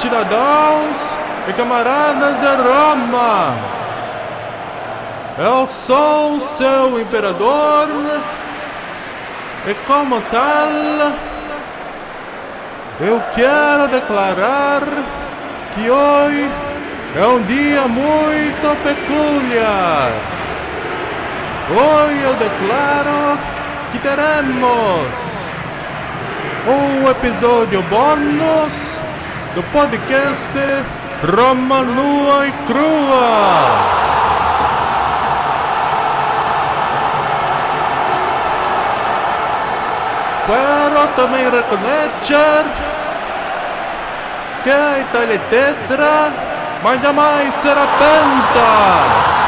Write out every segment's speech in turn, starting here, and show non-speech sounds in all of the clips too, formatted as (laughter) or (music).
Cidadãos e camaradas de Roma, eu sou seu imperador e, como tal, eu quero declarar que hoje é um dia muito peculiar. Hoje eu declaro que teremos um episódio bônus do podcast Roma Nua e Crua. Quero também reconhecer que a Itália é tetra, mas jamais será penta.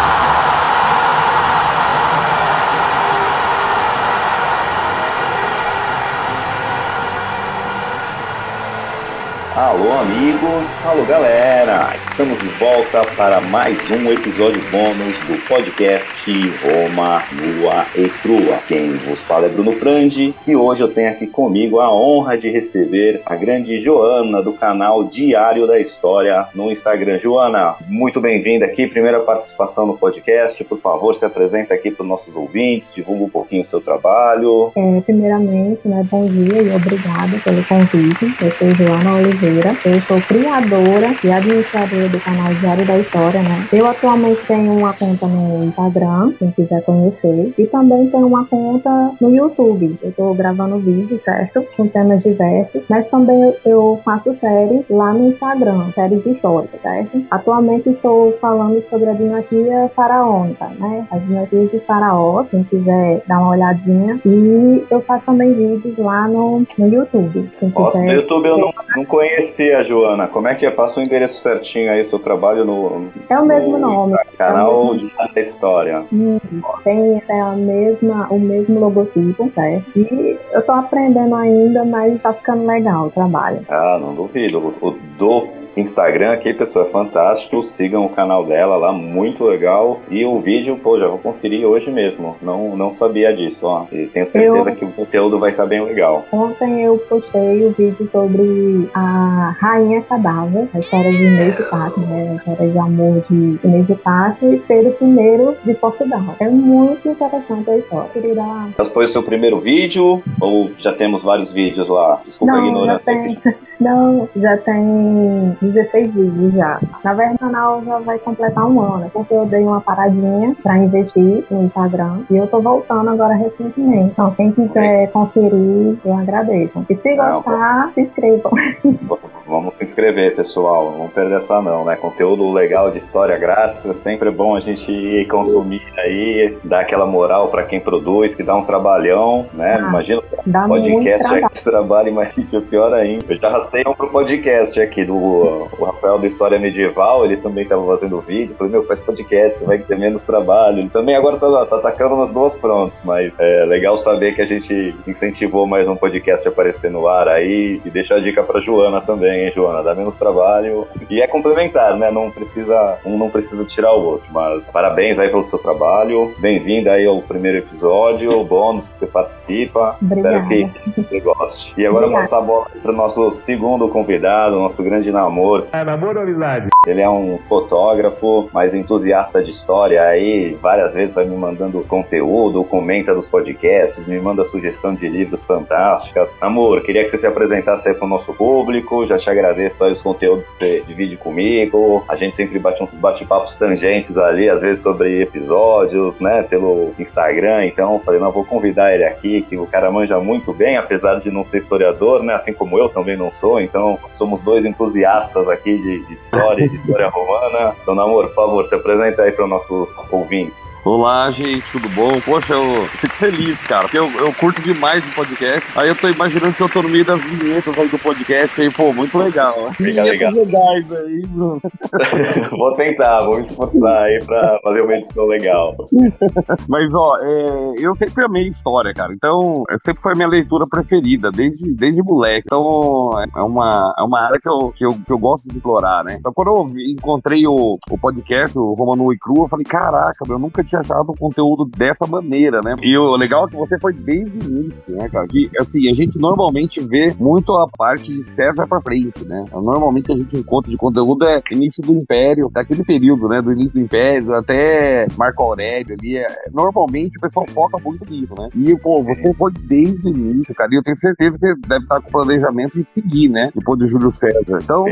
Alô amigos, alô galera, estamos de volta para mais um episódio bônus do podcast Roma Nua e Crua. Quem vos fala é Bruno Prandi e hoje eu tenho aqui comigo a honra de receber a grande Joana do canal Diário da História no Instagram. Joana, muito bem-vinda aqui, primeira participação no podcast, por favor se apresenta aqui para os nossos ouvintes, divulga um pouquinho o seu trabalho. É, primeiramente, né, bom dia e obrigada pelo convite. Eu sou Joana Oliveira. Eu sou criadora e administradora do canal Diário da História, né? Eu atualmente tenho uma conta no Instagram, quem quiser conhecer, e também tenho uma conta no YouTube. Eu estou gravando vídeos, certo? Com temas diversos, mas também eu faço séries lá no Instagram, séries históricas, certo? Atualmente estou falando sobre a dinastia faraônica, né? As dinastias de faraó, quem quiser dar uma olhadinha. E eu faço também vídeos lá no, no YouTube. Nossa, no YouTube eu não, não conheço Joana. Como é que é? Passa o endereço certinho aí, seu trabalho no. É o mesmo nome. Canal é de História. Hum, tem é a mesma, o mesmo logotipo, certo? E eu tô aprendendo ainda, mas tá ficando legal o trabalho. Ah, não duvido. O, o do Instagram aqui, pessoal, é fantástico. Sigam o canal dela lá, muito legal. E o vídeo, pô, já vou conferir hoje mesmo. Não, não sabia disso, ó. E tenho certeza eu... que o conteúdo vai estar tá bem legal. Ontem eu postei o vídeo sobre a Rainha Cadáver, a história de Inês de Pátio, né? A história de amor de Inês de Pátio e Pedro I de Portugal. É muito interessante a história. Esse foi o seu primeiro vídeo? Ou já temos vários vídeos lá? Desculpa não, a ignorância. Já tem... (laughs) Não, já tem 16 vídeos já. Na verdade, o canal já vai completar um ano, porque eu dei uma paradinha pra investir no Instagram e eu tô voltando agora recentemente. Então, quem quiser conferir, eu agradeço. E se gostar, não, se inscrevam. (laughs) Vamos se inscrever, pessoal. Não vamos perder essa não, né? Conteúdo legal de história grátis é sempre bom a gente ir consumir aí, dar aquela moral para quem produz, que dá um trabalhão, né? Ah, Imagina podcast já que trabalho, (laughs) mas é pior ainda. Eu já arrastei um pro podcast aqui do o Rafael do História Medieval, ele também tava fazendo vídeo. falei, meu, faz podcast, você vai ter menos trabalho. Ele também agora tá, tá atacando nas duas frontes, mas é legal saber que a gente incentivou mais um podcast a aparecer no ar aí e deixar a dica pra Joana também hein, Joana? Dá menos trabalho. E é complementar, né? Não precisa, um não precisa tirar o outro. Mas parabéns aí pelo seu trabalho. Bem-vinda aí ao primeiro episódio, o bônus que você participa. Obrigada. Espero que você goste. E agora Obrigada. passar a bola para o nosso segundo convidado, nosso grande namoro. É namoro ou amizade? Ele é um fotógrafo, mais entusiasta de história aí, várias vezes vai me mandando conteúdo, comenta dos podcasts, me manda sugestão de livros fantásticas. Amor, queria que você se apresentasse aí para o nosso público, já te agradeço aí os conteúdos que você divide comigo. A gente sempre bate uns bate-papos tangentes ali, às vezes sobre episódios, né, pelo Instagram. Então, falei, não, vou convidar ele aqui, que o cara manja muito bem, apesar de não ser historiador, né, assim como eu também não sou. Então, somos dois entusiastas aqui de, de história, de história romana. Então, Namor, por favor, se apresenta aí para os nossos ouvintes. Olá, gente, tudo bom? Poxa, eu fico feliz, cara, porque eu, eu curto demais o podcast. Aí eu tô imaginando que eu tô no meio das vinhetas aí do podcast aí, pô, muito legal. Fica legal. legais aí, Bruno. (laughs) vou tentar, vou me esforçar aí pra fazer uma edição legal. Mas, ó, é, eu sempre amei história, cara. Então, sempre foi a minha leitura preferida, desde, desde moleque. Então, é uma, é uma área que eu, que, eu, que eu gosto de explorar, né? Então, quando eu encontrei o, o podcast, o Romano e Cru, eu falei, caraca, eu nunca tinha achado um conteúdo dessa maneira, né? E o legal é que você foi desde o início, né, cara? Que, assim, a gente normalmente vê muito a parte de César pra frente, né? Normalmente a gente encontra de conteúdo é início do Império, daquele período, né? Do início do Império até Marco Aurélio ali. É, normalmente o pessoal foca muito nisso, né? E, pô, Sim. você foi desde o início, cara. E eu tenho certeza que deve estar com o planejamento de seguir, né? Depois do Júlio César. Então, Sim.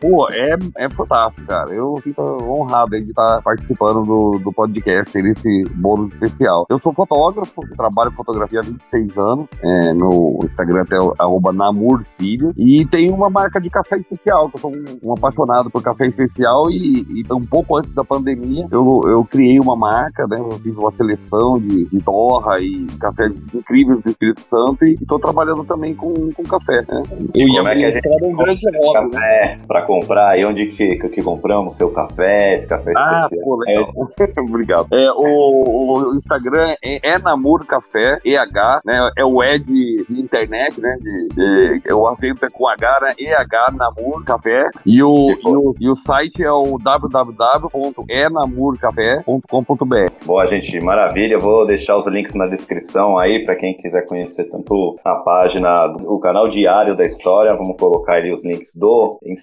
Pô, é, é fantástico, cara. Eu fico honrado aí de estar participando do, do podcast, nesse bônus especial. Eu sou fotógrafo, trabalho com fotografia há 26 anos. É, meu Instagram é arroba namurfilho. E tenho uma marca de café especial, que eu sou um, um apaixonado por café especial. E, e, um pouco antes da pandemia, eu, eu criei uma marca, né? Eu fiz uma seleção de, de torra e cafés incríveis do Espírito Santo. E estou trabalhando também com, com café, né? Eu ia é que a gente um grande modo, café né? para comprar? E onde que, que, que compramos seu café, esse café ah, especial? Pô, legal. É. (laughs) Obrigado. É, o, o Instagram é, é Namur Café, EH, né? É o E de, de internet, né? De, de, é o acento é com H, né? EH Namur Café. E o, e o, e o site é o www.enamurcafé.com.br. Boa, gente, maravilha. Vou deixar os links na descrição aí para quem quiser conhecer tanto a página, o canal diário da história. Vamos colocar ali os links do Instagram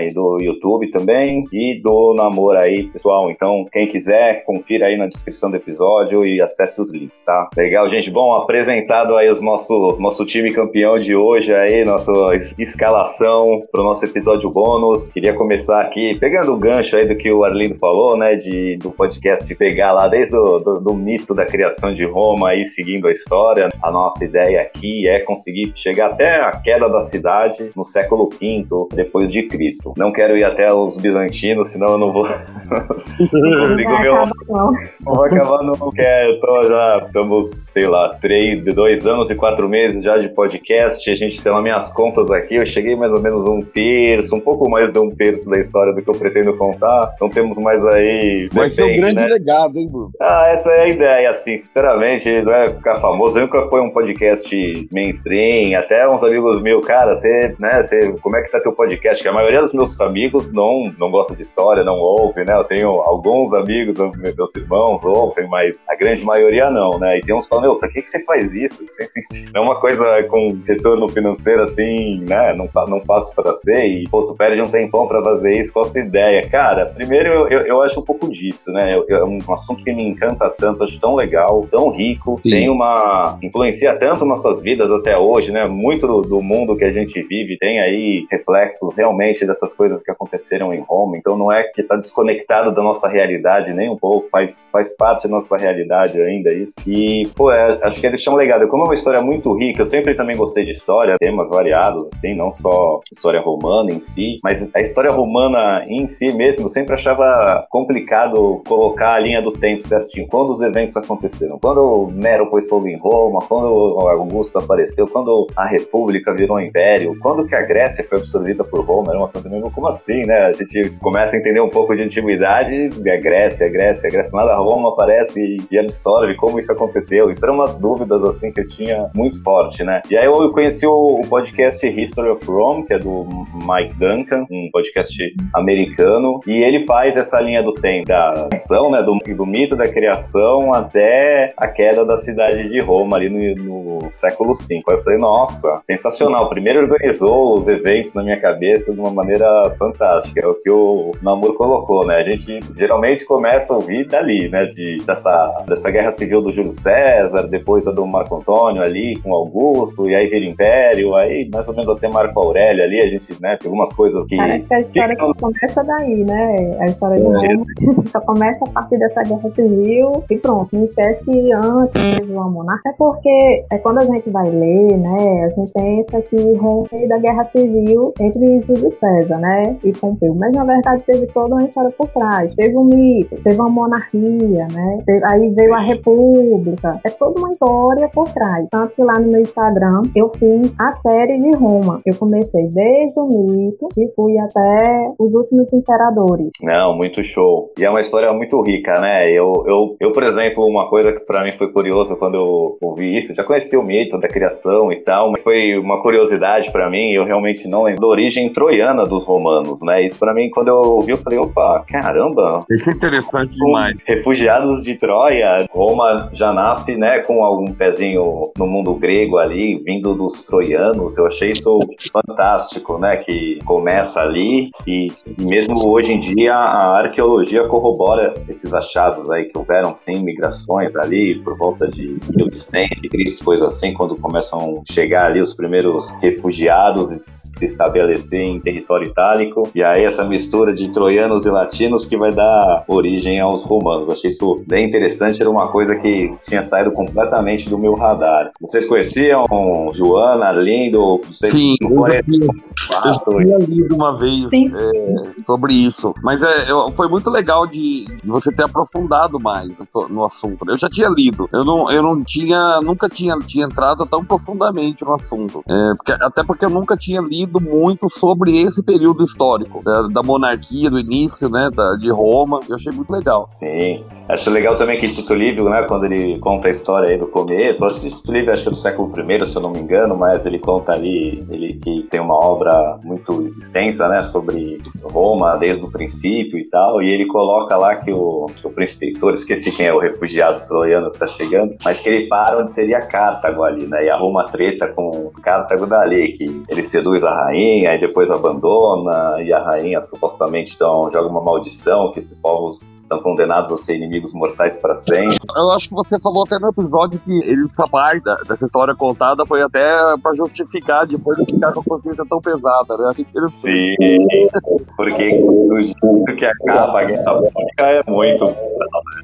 e do YouTube também e do Namor aí, pessoal. Então, quem quiser, confira aí na descrição do episódio e acesse os links, tá? Legal, gente. Bom, apresentado aí os nosso, nosso time campeão de hoje aí, nossa escalação para o nosso episódio bônus. Queria começar aqui pegando o gancho aí do que o Arlindo falou, né? De, do podcast pegar lá desde o do, do mito da criação de Roma aí seguindo a história. A nossa ideia aqui é conseguir chegar até a queda da cidade no século V depois de Cristo. Não quero ir até os bizantinos, senão eu não vou. (laughs) não consigo meu. Não vou acabar, não quero. Tô já, estamos, sei lá, três, dois anos e quatro meses já de podcast. A gente tem lá minhas contas aqui. Eu cheguei mais ou menos um terço, um pouco mais de um terço da história do que eu pretendo contar. Então temos mais aí. Vai ser um grande né? legado, hein, Bruno? Ah, essa é a ideia, assim, sinceramente, não é ficar famoso. Nunca foi um podcast mainstream. Até uns amigos meus, cara, você, né, você, como é que tá teu podcast? Que a maioria dos meus amigos não, não gosta de história, não ouve, né? Eu tenho alguns amigos, meus irmãos ouvem, mas a grande maioria não, né? E tem uns que falam, meu, pra que, que você faz isso? (laughs) Sem sentido. É uma coisa com retorno financeiro assim, né? Não, não faço pra ser e, pô, tu perde um tempão pra fazer isso, qual a sua ideia? Cara, primeiro eu, eu, eu acho um pouco disso, né? Eu, é um assunto que me encanta tanto, acho tão legal, tão rico, Sim. tem uma. influencia tanto nossas vidas até hoje, né? Muito do, do mundo que a gente vive tem aí reflexos realmente dessas coisas que aconteceram em Roma, então não é que tá desconectado da nossa realidade nem um pouco, faz, faz parte da nossa realidade ainda isso. E, pô, é, acho que eles são legado. Como é uma história muito rica, eu sempre também gostei de história, temas variados, assim, não só história romana em si, mas a história romana em si mesmo, eu sempre achava complicado colocar a linha do tempo certinho. Quando os eventos aconteceram, quando Nero pôs fogo em Roma, quando Augusto apareceu, quando a República virou um império, quando que a Grécia foi absorvida por Roma, era uma coisa meio como assim, né? A gente começa a entender um pouco de antiguidade, é Grécia, Grécia, Grécia, nada Roma aparece e, absorve como isso aconteceu. Isso eram umas dúvidas assim que eu tinha muito forte, né? E aí eu conheci o, o podcast History of Rome, que é do Mike Duncan, um podcast americano, e ele faz essa linha do tempo da ação, né, do, do mito da criação até a queda da cidade de Roma ali no, no século V. Aí eu falei, nossa, sensacional. Primeiro organizou os eventos na minha cabeça de uma maneira fantástica. É o que o Namur colocou, né? A gente geralmente começa a ouvir dali, né? De, dessa, dessa guerra civil do Júlio César, depois a do Marco Antônio ali com Augusto, e aí vira Império, aí mais ou menos até Marco Aurélio ali, a gente, né, tem algumas coisas que. Parece que a história ficam... que começa daí, né? A história de é. Roma (laughs) só começa a partir dessa guerra civil e pronto, não esquece antes do amor. Até porque é quando a gente vai ler, né? A gente pensa que Roma veio da guerra civil entre Júlio César, né? E Pompeu. Mas na verdade teve toda uma história por trás. Teve um mito, teve uma monarquia, né? Aí veio a república. É toda uma história por trás. Tanto que lá no meu Instagram eu fiz a série de Roma. Eu comecei desde o mito e fui até os últimos imperadores. Não, muito show. E é uma história muito rica, né? Eu, eu, eu por exemplo, uma coisa que para mim foi curioso quando eu ouvi isso, já conheci o mito da criação e tal, mas foi uma curiosidade para mim, eu realmente não lembro da origem troiana dos romanos, né? Isso pra mim, quando eu ouvi, eu falei, opa, caramba. Isso é interessante demais. Refugiados de Troia. Roma já nasce, né, com algum pezinho no mundo grego ali, vindo dos troianos. Eu achei isso fantástico, né, que começa ali e mesmo hoje em dia a arqueologia corrobora esses achados aí que houveram sim migrações ali por volta de 1100 de Cristo, coisa assim, quando começam a chegar ali os primeiros refugiados e se estabelecer em território itálico. E aí essa mistura de troianos e latinos que vai dar origem aos romanos. achei isso bem interessante, era uma coisa que tinha saído completamente do meu radar. Vocês conheciam Joana, Arlindo? Vocês Sim, eu já, tinha, eu já tinha lido uma vez é, sobre isso. Mas é, eu, foi muito legal de, de, você ter aprofundado mais no, no, assunto. Eu já tinha lido. Eu não, eu não tinha, nunca tinha, tinha entrado tão profundamente no assunto. É, porque, até porque eu nunca tinha lido muito sobre esse período histórico da, da monarquia, do início, né, da, de Roma. Eu achei muito legal. Sim. Acho legal também que Tito Livio, né, quando ele conta a história aí do começo, acho que Tito Livio acho que é do século I, se eu não me engano, mas ele conta ali, ele que tem uma obra muito extensa, né, sobre Roma desde o princípio e tal, e ele coloca lá que o, o príncipe Heitor, esqueci quem é o refugiado troiano que tá chegando, mas que ele para onde seria Cartago ali, né, e a Roma treta com Cartago dali, que ele seduz a rainha e depois abandona, e a rainha supostamente então joga uma maldição que esses povos estão condenados a ser inimigos mortais para sempre. Eu acho que você falou até no episódio que ele, essa parte da, dessa história contada foi até para justificar depois de ficar com a consciência tão pesada, né? Interessante. Sim, porque o jeito que acaba a Guerra Pública é muito.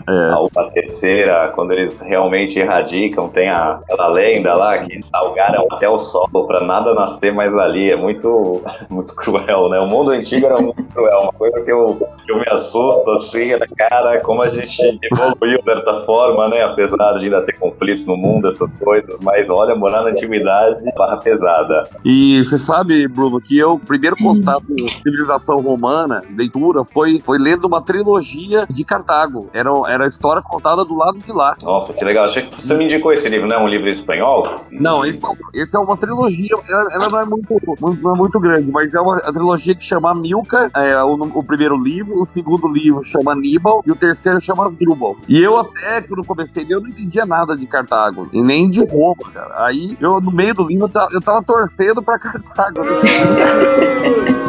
É. A terceira, quando eles realmente erradicam, tem a, aquela lenda lá que salgaram até o solo para nada nascer mais ali. É muito, muito cruel, né? O mundo antigo era muito cruel. Uma coisa que eu, que eu me assusto assim, é, cara, como a gente evoluiu de certa forma, né? Apesar de ainda ter conflitos no mundo, essas coisas. Mas olha, morar na antiguidade, barra pesada. E você sabe, Bruno, que eu, o primeiro contato com civilização romana, leitura, foi, foi lendo uma trilogia de Cartago. Era, era a história contada do lado de lá. Nossa, que legal. Achei que você me indicou esse livro, não é um livro espanhol? Não, esse é, esse é uma trilogia. Ela, ela não, é muito, muito, não é muito grande, mas é uma trilogia que chama Milka, é o, o primeiro livro, o segundo livro chama Aníbal e o terceiro chama Drubal. E eu até, quando comecei eu não entendia nada de Cartago, e nem de Roma, cara. Aí, eu, no meio do livro, eu tava, eu tava torcendo pra Cartago. (laughs)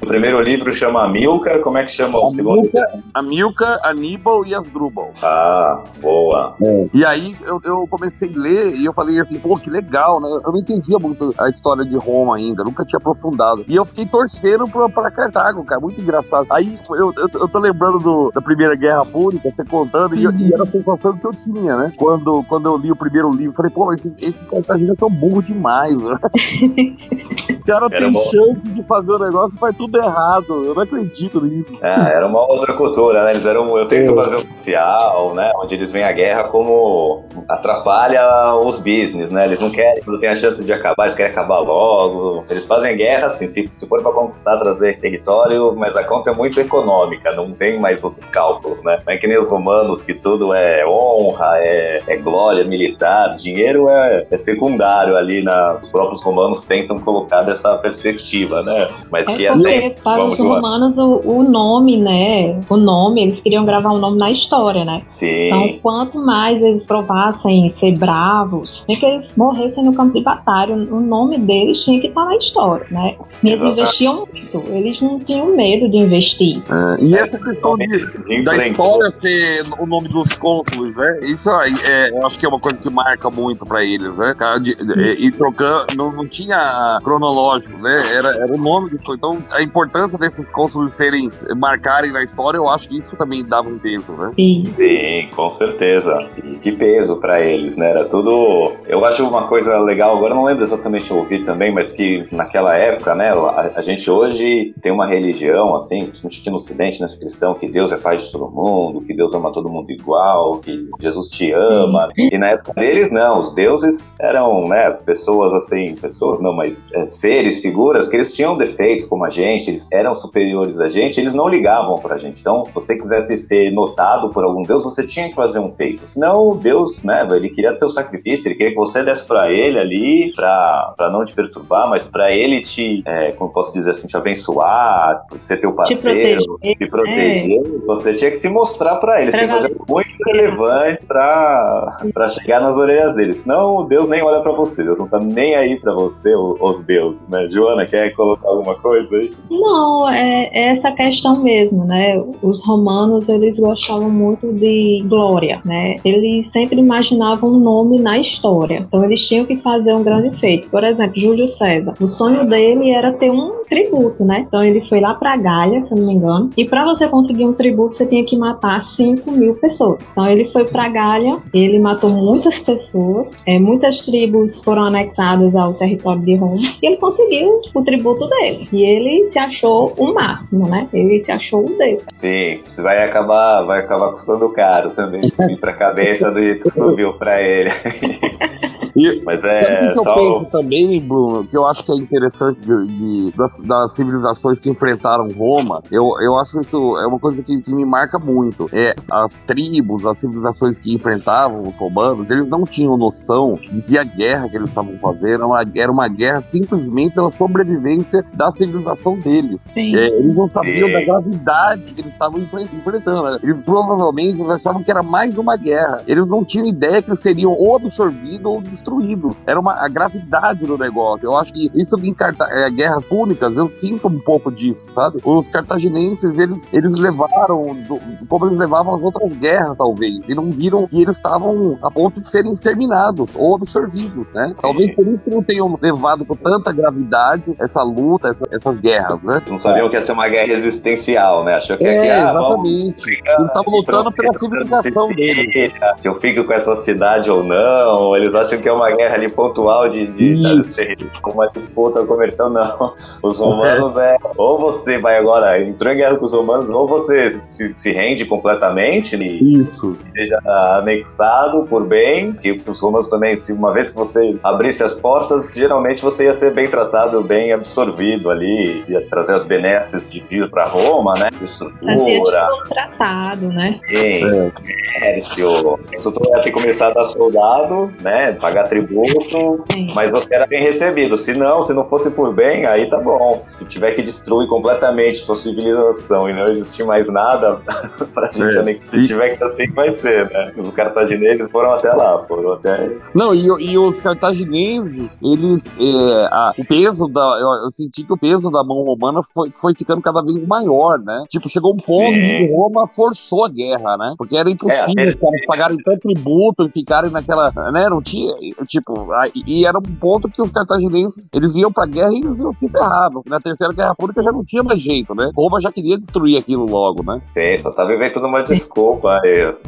o primeiro livro chama Amilcar, como é que chama o segundo? Amilcar, Aníbal e Asdrubal. Ah, boa. E aí eu, eu, comecei a ler e eu falei assim, pô, que legal, né? Eu não entendia muito a história de Roma ainda, nunca tinha aprofundado. E eu fiquei torcendo pra, pra Cartago, cara, muito engraçado. Aí eu, eu, eu tô lembrando do, da Primeira Guerra Púnica, você contando, e, e, era a sensação que eu tinha, né? Quando, quando eu li o primeiro livro, falei, pô, esses, esses cartagineses são burros demais, né? (laughs) o cara tem chance de fazer o negócio faz tudo errado. Eu não acredito nisso. É, era uma outra cultura, né? Eles eram, eu tento fazer um social, né? Onde eles veem a guerra como atrapalha os business, né? Eles não querem, quando tem a chance de acabar, eles querem acabar logo. Eles fazem guerra, assim, se, se for pra conquistar, trazer território, mas a conta é muito econômica, não tem mais outros cálculos, né? Não é que nem os romanos, que tudo é honra, é, é glória militar, dinheiro é, é secundário ali, na, os próprios romanos tentam colocar dessa perspectiva, né? Mas é que assim, para os romanos o, o, nome, né? O nome, eles queriam gravar o um nome na história, né? Sim. Então, quanto mais eles provassem ser bravos, nem que eles morressem no campo de batalha, o nome deles tinha que estar na história, né? Eles investiam muito, eles não tinham medo de investir. É, e essa questão de, da história ser o nome dos cônsules, né? Isso aí, é, eu acho que é uma coisa que marca muito pra eles, né? De, e trocando, não, não tinha cronológico, né? Era, era nome do então, a importância desses cônsules serem, marcarem na história, eu acho que isso também dava um peso, né? Sim, Sim com certeza. E que peso para eles, né? Era tudo. Eu acho uma coisa legal, agora não lembro exatamente eu ouvi também, mas que naquela época, né? A, a gente hoje tem uma religião, assim, principalmente aqui no Ocidente, nesse cristão, que Deus é pai de todo mundo, que Deus ama todo mundo igual, que Jesus te ama. E na época deles, não. Os deuses eram, né? Pessoas assim, pessoas não, mas é, seres, figuras, que eles tinham defeitos como a gente, eles eram superiores a gente, eles não ligavam pra gente. Então, se você quisesse ser notado por algum deus, você tinha que fazer um feito. Senão, Deus, né, ele queria teu sacrifício, ele queria que você desse pra ele ali, pra, pra não te perturbar, mas pra ele te, é, como posso dizer assim, te abençoar, ser teu parceiro, te proteger. Te proteger. É. Você tinha que se mostrar pra ele. Você tinha que fazer muito relevante pra, pra chegar nas orelhas dele. Senão, Deus nem olha pra você. Deus não tá nem aí pra você, os deuses, né? Joana, quer colocar alguma coisa aí? Não, é, é essa questão mesmo, né? Os romanos, eles gostavam muito de glória, né? Eles sempre imaginavam um nome na história. Então, eles tinham que fazer um grande feito. Por exemplo, Júlio César. O sonho dele era ter um tributo, né? Então, ele foi lá pra Galha, se eu não me engano. E para você conseguir um tributo, você tinha que matar 5 mil pessoas. Então, ele foi pra Galha, ele matou muitas pessoas, é, muitas tribos foram anexadas ao território de Roma, e ele conseguiu o tributo dele. E ele se achou o máximo, né? Ele se achou o Deus. Sim, isso vai acabar, vai acabar custando caro também subir pra cabeça do jeito que (laughs) subiu pra ele. (laughs) E, Mas é sabe o que só... eu penso também, Bruno, que eu acho que é interessante de, de das, das, civilizações que enfrentaram Roma, eu, eu acho isso é uma coisa que, que me marca muito. É, as tribos, as civilizações que enfrentavam os romanos, eles não tinham noção de que a guerra que eles estavam fazendo era uma, era uma guerra simplesmente pela sobrevivência da civilização deles. É, eles não sabiam Sim. da gravidade que eles estavam enfrentando. Né? Eles provavelmente achavam que era mais uma guerra. Eles não tinham ideia que eles seriam ou absorvidos ou destruídos destruídos. Era uma, a gravidade do negócio. Eu acho que isso em carta, é, guerras públicas, eu sinto um pouco disso, sabe? Os cartaginenses, eles, eles levaram, do, como eles levavam as outras guerras, talvez, e não viram que eles estavam a ponto de serem exterminados ou absorvidos, né? Talvez por isso não tenham levado com tanta gravidade essa luta, essa, essas guerras, né? Não sabiam que ia ser uma guerra existencial, né? Achou que é, aqui, ah, exatamente. Eles estavam lutando pela civilização deles. Se eu fico com essa cidade ou não, eles acham que é uma guerra ali pontual de, de, de uma disputa comercial, não. Os romanos é. Ou você vai agora, entrou em guerra com os romanos, ou você se, se rende completamente e Isso. seja anexado por bem. E os romanos também, se uma vez que você abrisse as portas, geralmente você ia ser bem tratado, bem absorvido ali, ia trazer as benesses de vir para Roma, né? Estrutura. contratado, né? Sim, é. comércio. Isso tudo ia ter começado a dar soldado, né? Pagar tributo, mas você era bem recebido. Se não, se não fosse por bem, aí tá bom. Se tiver que destruir completamente sua civilização e não existir mais nada (laughs) pra gente é. nem se tiver que assim, vai ser, né? Os cartagineses foram até lá, foram até. Não, e, e os cartagineses, eles. É, a, o peso da. Eu, eu, senti que o peso da mão romana foi, foi ficando cada vez maior, né? Tipo, chegou um ponto que Roma forçou a guerra, né? Porque era impossível é, os caras pagarem tanto tributo e ficarem naquela. né? Não tinha tipo, e era um ponto que os cartaginenses, eles iam pra guerra e eles iam se ferrar. Na Terceira Guerra Pública já não tinha mais jeito, né? Roma já queria destruir aquilo logo, né? Sim, só tava inventando uma desculpa.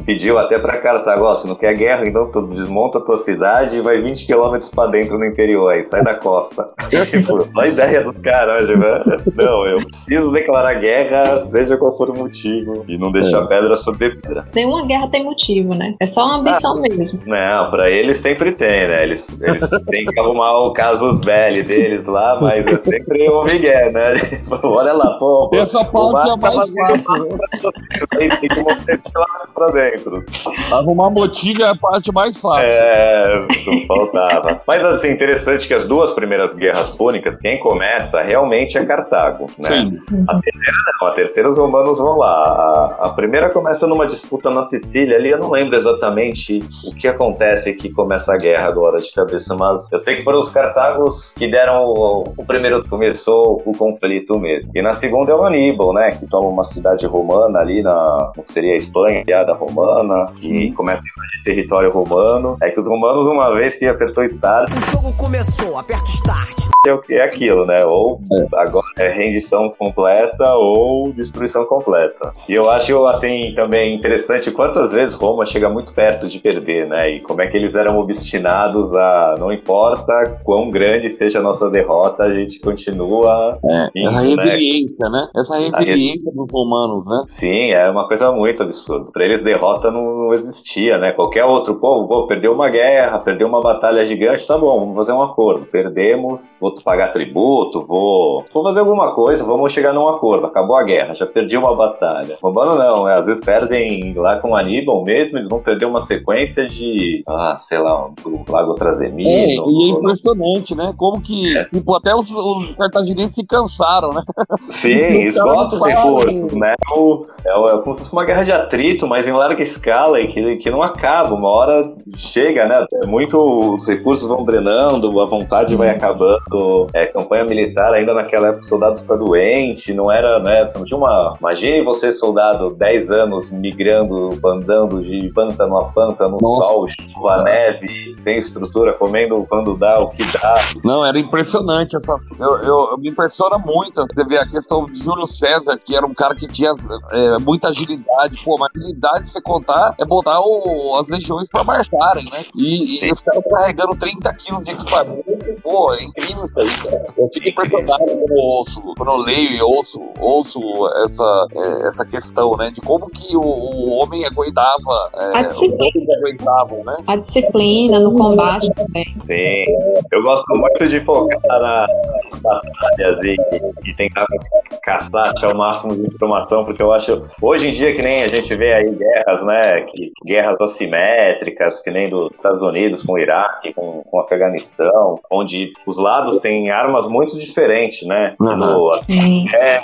Pediu até pra Cartago, ó, se não quer guerra, então tu desmonta a tua cidade e vai 20 quilômetros pra dentro no interior aí, sai da costa. (laughs) tipo, a ideia dos caras, né? Não, eu preciso declarar guerra, seja qual for o motivo, e não deixar é. pedra sobre pedra. Nenhuma guerra tem motivo, né? É só uma ambição ah, mesmo. Não, pra eles sempre tem né? Eles, eles têm que arrumar o casus belli deles lá, mas é sempre o Miguel, né? Olha lá, pô. Essa parte é mais fácil. Tem que mover pra dentro. Arrumar motiga é a parte mais fácil. É, não faltava. Mas assim, interessante que as duas primeiras guerras púnicas, quem começa realmente é Cartago, né? Sim. A terceira não, a terceira os romanos vão lá. A, a primeira começa numa disputa na Sicília ali, eu não lembro exatamente o que acontece que começa a guerra agora de cabeça, mas eu sei que foram os cartagos que deram o, o primeiro começou o conflito mesmo. E na segunda é o Aníbal, né, que toma uma cidade romana ali na, que seria a Espanha, piada romana, que uhum. começa a invadir território romano. É que os romanos uma vez que apertou start, o jogo começou, aperta start é o que é aquilo, né? Ou é. agora é rendição completa ou destruição completa. E eu acho assim também interessante quantas vezes Roma chega muito perto de perder, né? E como é que eles eram obstinados a não importa quão grande seja a nossa derrota, a gente continua. É, indo, essa resiliência, né? né? Essa resiliência res... dos romanos, né? Sim, é uma coisa muito absurda. Para eles derrota não, não existia, né? Qualquer outro povo, pô, perdeu uma guerra, perdeu uma batalha gigante, tá bom, vamos fazer um acordo. Perdemos, vou pagar tributo, vou, vou fazer alguma coisa, vamos chegar num acordo. Acabou a guerra, já perdi uma batalha. Romano não, né? Às vezes perdem lá com Aníbal mesmo, eles vão perder uma sequência de, ah, sei lá, do Lago Trasemino. É, e é impressionante, né? Como que, é. tipo, até os, os cartaginenses se cansaram, né? (laughs) Sim, esgota os recursos, né? É, é, como se fosse uma guerra de atrito, mas em larga escala e que, que não acaba. Uma hora chega, né? É muito, os recursos vão drenando, a vontade vai acabando. É, campanha militar, ainda naquela época, o soldado fica doente, não era, né? Você não tinha uma. Imagine você, soldado, 10 anos migrando, andando de pântano a pântano, Nossa. sol, chuva, neve, sem estrutura, comendo quando dá, o que dá. Não, era impressionante essas. Eu, eu, eu me impressiona muito. Você vê a questão de Júlio César, que era um cara que tinha é, muita agilidade. Pô, mas agilidade, você contar, é botar o, as legiões pra marcharem, né? E, e os caras carregando 30 quilos de equipamento. Pô, é incrível isso aí, cara. Eu fico impressionado quando eu ouço, quando eu leio e ouço, ouço essa, é, essa questão, né? De como que o, o homem aguentava. É, a disciplina. Aguentavam, né? A disciplina no combate também. Sim. Eu gosto muito de focar na, batalhas e, e tentar caçar ao máximo de informação, porque eu acho, hoje em dia, que nem a gente vê aí guerras, né, que, guerras assimétricas, que nem dos Estados Unidos com o Iraque, com, com o Afeganistão, onde os lados têm armas muito diferentes, né, uhum. no, é,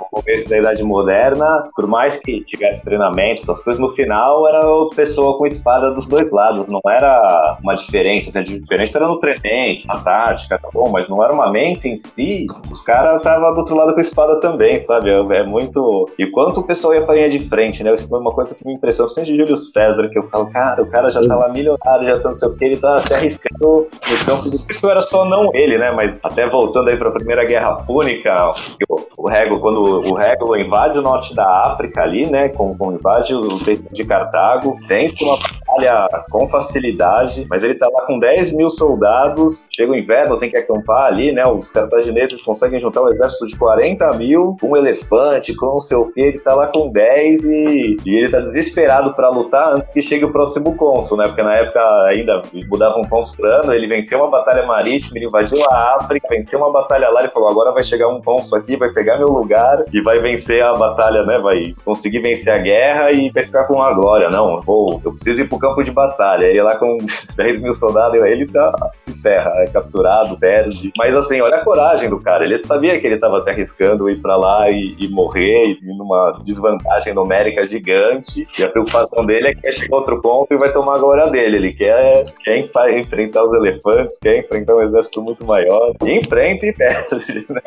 no começo da Idade Moderna, por mais que tivesse treinamento, essas coisas, no final era a pessoa com espada dos dois lados, não era uma diferença, assim, a diferença era no treinamento, na tática, tá bom, mas não era uma mente em si, os caras estavam do outro lado com a espada também, sabe? É, é muito. E quanto o pessoal ia pra linha de frente, né? Isso foi uma coisa que me impressionou, de Júlio César, que eu falo, cara, o cara já tá lá milionário, já tá não sei o que, ele tá se arriscando no campo de. Isso era só não ele, né? Mas até voltando aí pra Primeira Guerra Púnica, o, o Rego, quando o Rego invade o norte da África ali, né? Com, com invade o de Cartago, vence uma batalha com facilidade, mas ele tá lá com 10 mil soldados, chega o inverno, tem que acampar ali, né? Os cartagineses conseguem juntar um exército de 40 mil, um elefante, com não sei o que, ele tá lá com 10 e, e ele tá desesperado para lutar antes que chegue o próximo cônsul, né? Porque na época ainda mudavam um cônsul por ano, ele venceu uma batalha marítima, ele invadiu a África, venceu uma batalha lá, ele falou, agora vai chegar um cônsul aqui, vai pegar meu lugar e vai vencer a batalha, né? Vai conseguir vencer a guerra e vai ficar com a glória. Não, vou, eu preciso ir pro campo de batalha. Ele lá com (laughs) 10 mil soldados, ele tá, se ferra, é capturado, perde. Mas assim, olha a coragem do cara. Ele sabia que ele estava se arriscando ir para lá e, e, morrer, e numa desvantagem numérica gigante. E a preocupação dele é que quer chegar outro ponto e vai tomar a glória dele. Ele quer, quer enfrentar os elefantes, quer enfrentar um exército muito maior. E enfrenta e perde. Né?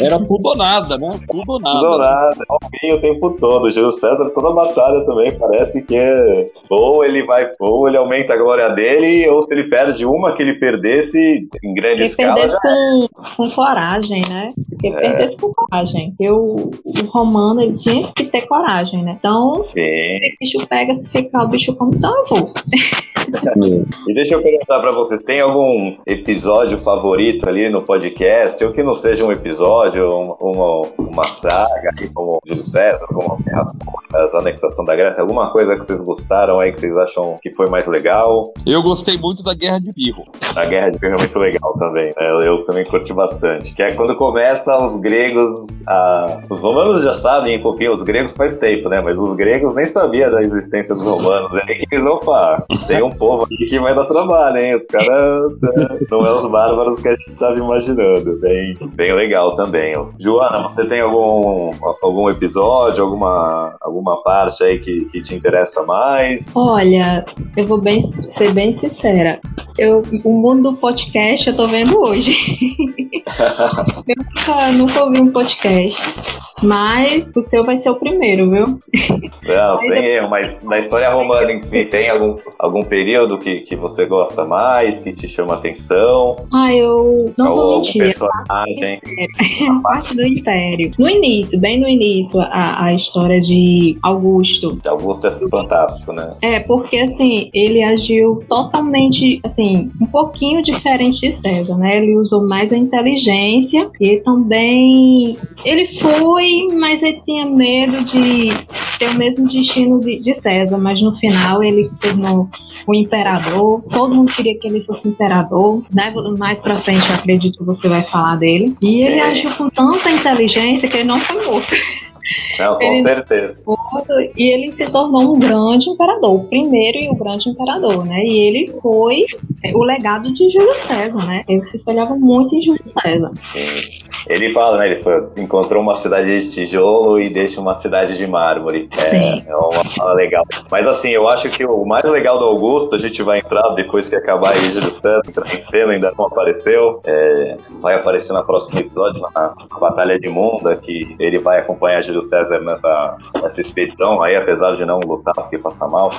Era tudo ou nada, né? Tudo ou nada. Tudo ou nada. o tempo todo. O Júlio César, toda a batalha também, parece que é. Ou ele vai, ou ele aumenta a glória dele, ou se ele perde uma que ele perdesse em grande ele escala. Perdesse com, com coragem, né? Porque é. perdesse com coragem. Porque o, o romano, ele tinha que ter coragem, né? Então, Sim. Pega, se ficar o bicho como tá, eu vou. (laughs) e deixa eu perguntar para vocês, tem algum episódio favorito ali no podcast, ou que não seja um episódio, uma, uma saga, como Júlio César, como a anexação da Grécia, alguma coisa que vocês gostaram aí, que vocês acham que foi mais legal? Eu gostei muito da Guerra de Pirro. A Guerra de Pirro é muito legal também, né? eu também curti bastante, que é quando começa os gregos, a... os romanos já sabem, porque os gregos faz tempo, né, mas os gregos nem sabiam da existência dos romanos, né? e eles, opa, tem um povo aqui que vai dar trabalho, hein? Os caras (laughs) não é os bárbaros que a gente estava imaginando. Bem, bem legal também. Joana, você tem algum, algum episódio, alguma, alguma parte aí que, que te interessa mais? Olha, eu vou bem, ser bem sincera. Eu, o mundo do podcast eu tô vendo hoje. (laughs) eu nunca, nunca ouvi um podcast. Mas o seu vai ser o primeiro, viu? Não, sem erro, mas na história romana em si, tem algum, algum período que, que você gosta mais, que te chama atenção? Ah, eu não Ou vou mentir. personagem? A parte do Império. No início, bem no início, a, a história de Augusto. Augusto é fantástico, né? É, porque assim, ele agiu totalmente, assim, um pouquinho diferente de César, né? Ele usou mais a inteligência e também ele foi, mas ele tinha medo de ter o mesmo destino de, de César, mas no final ele se tornou o imperador. Todo mundo queria que ele fosse imperador, né? Mais pra frente, eu acredito que você vai falar dele. E Sim. ele agiu com tanta inteligência que ele não foi morto. Não, com Ele- certeza. E ele se tornou um grande imperador, o primeiro e o grande imperador, né? E ele foi é, o legado de Júlio César, né? Ele se espelhava muito em Júlio César. Sim. Ele fala, né? Ele foi- encontrou uma cidade de tijolo e deixa uma cidade de mármore. É, é uma fala legal. Mas assim, eu acho que o mais legal do Augusto, a gente vai entrar depois que acabar aí Júlio César, entrar em cena, ainda não apareceu. É, vai aparecer na próxima episódio, na, na Batalha de Munda, que ele vai acompanhar Júlio César nessa, nessa expedição aí, apesar de não lutar porque passa mal.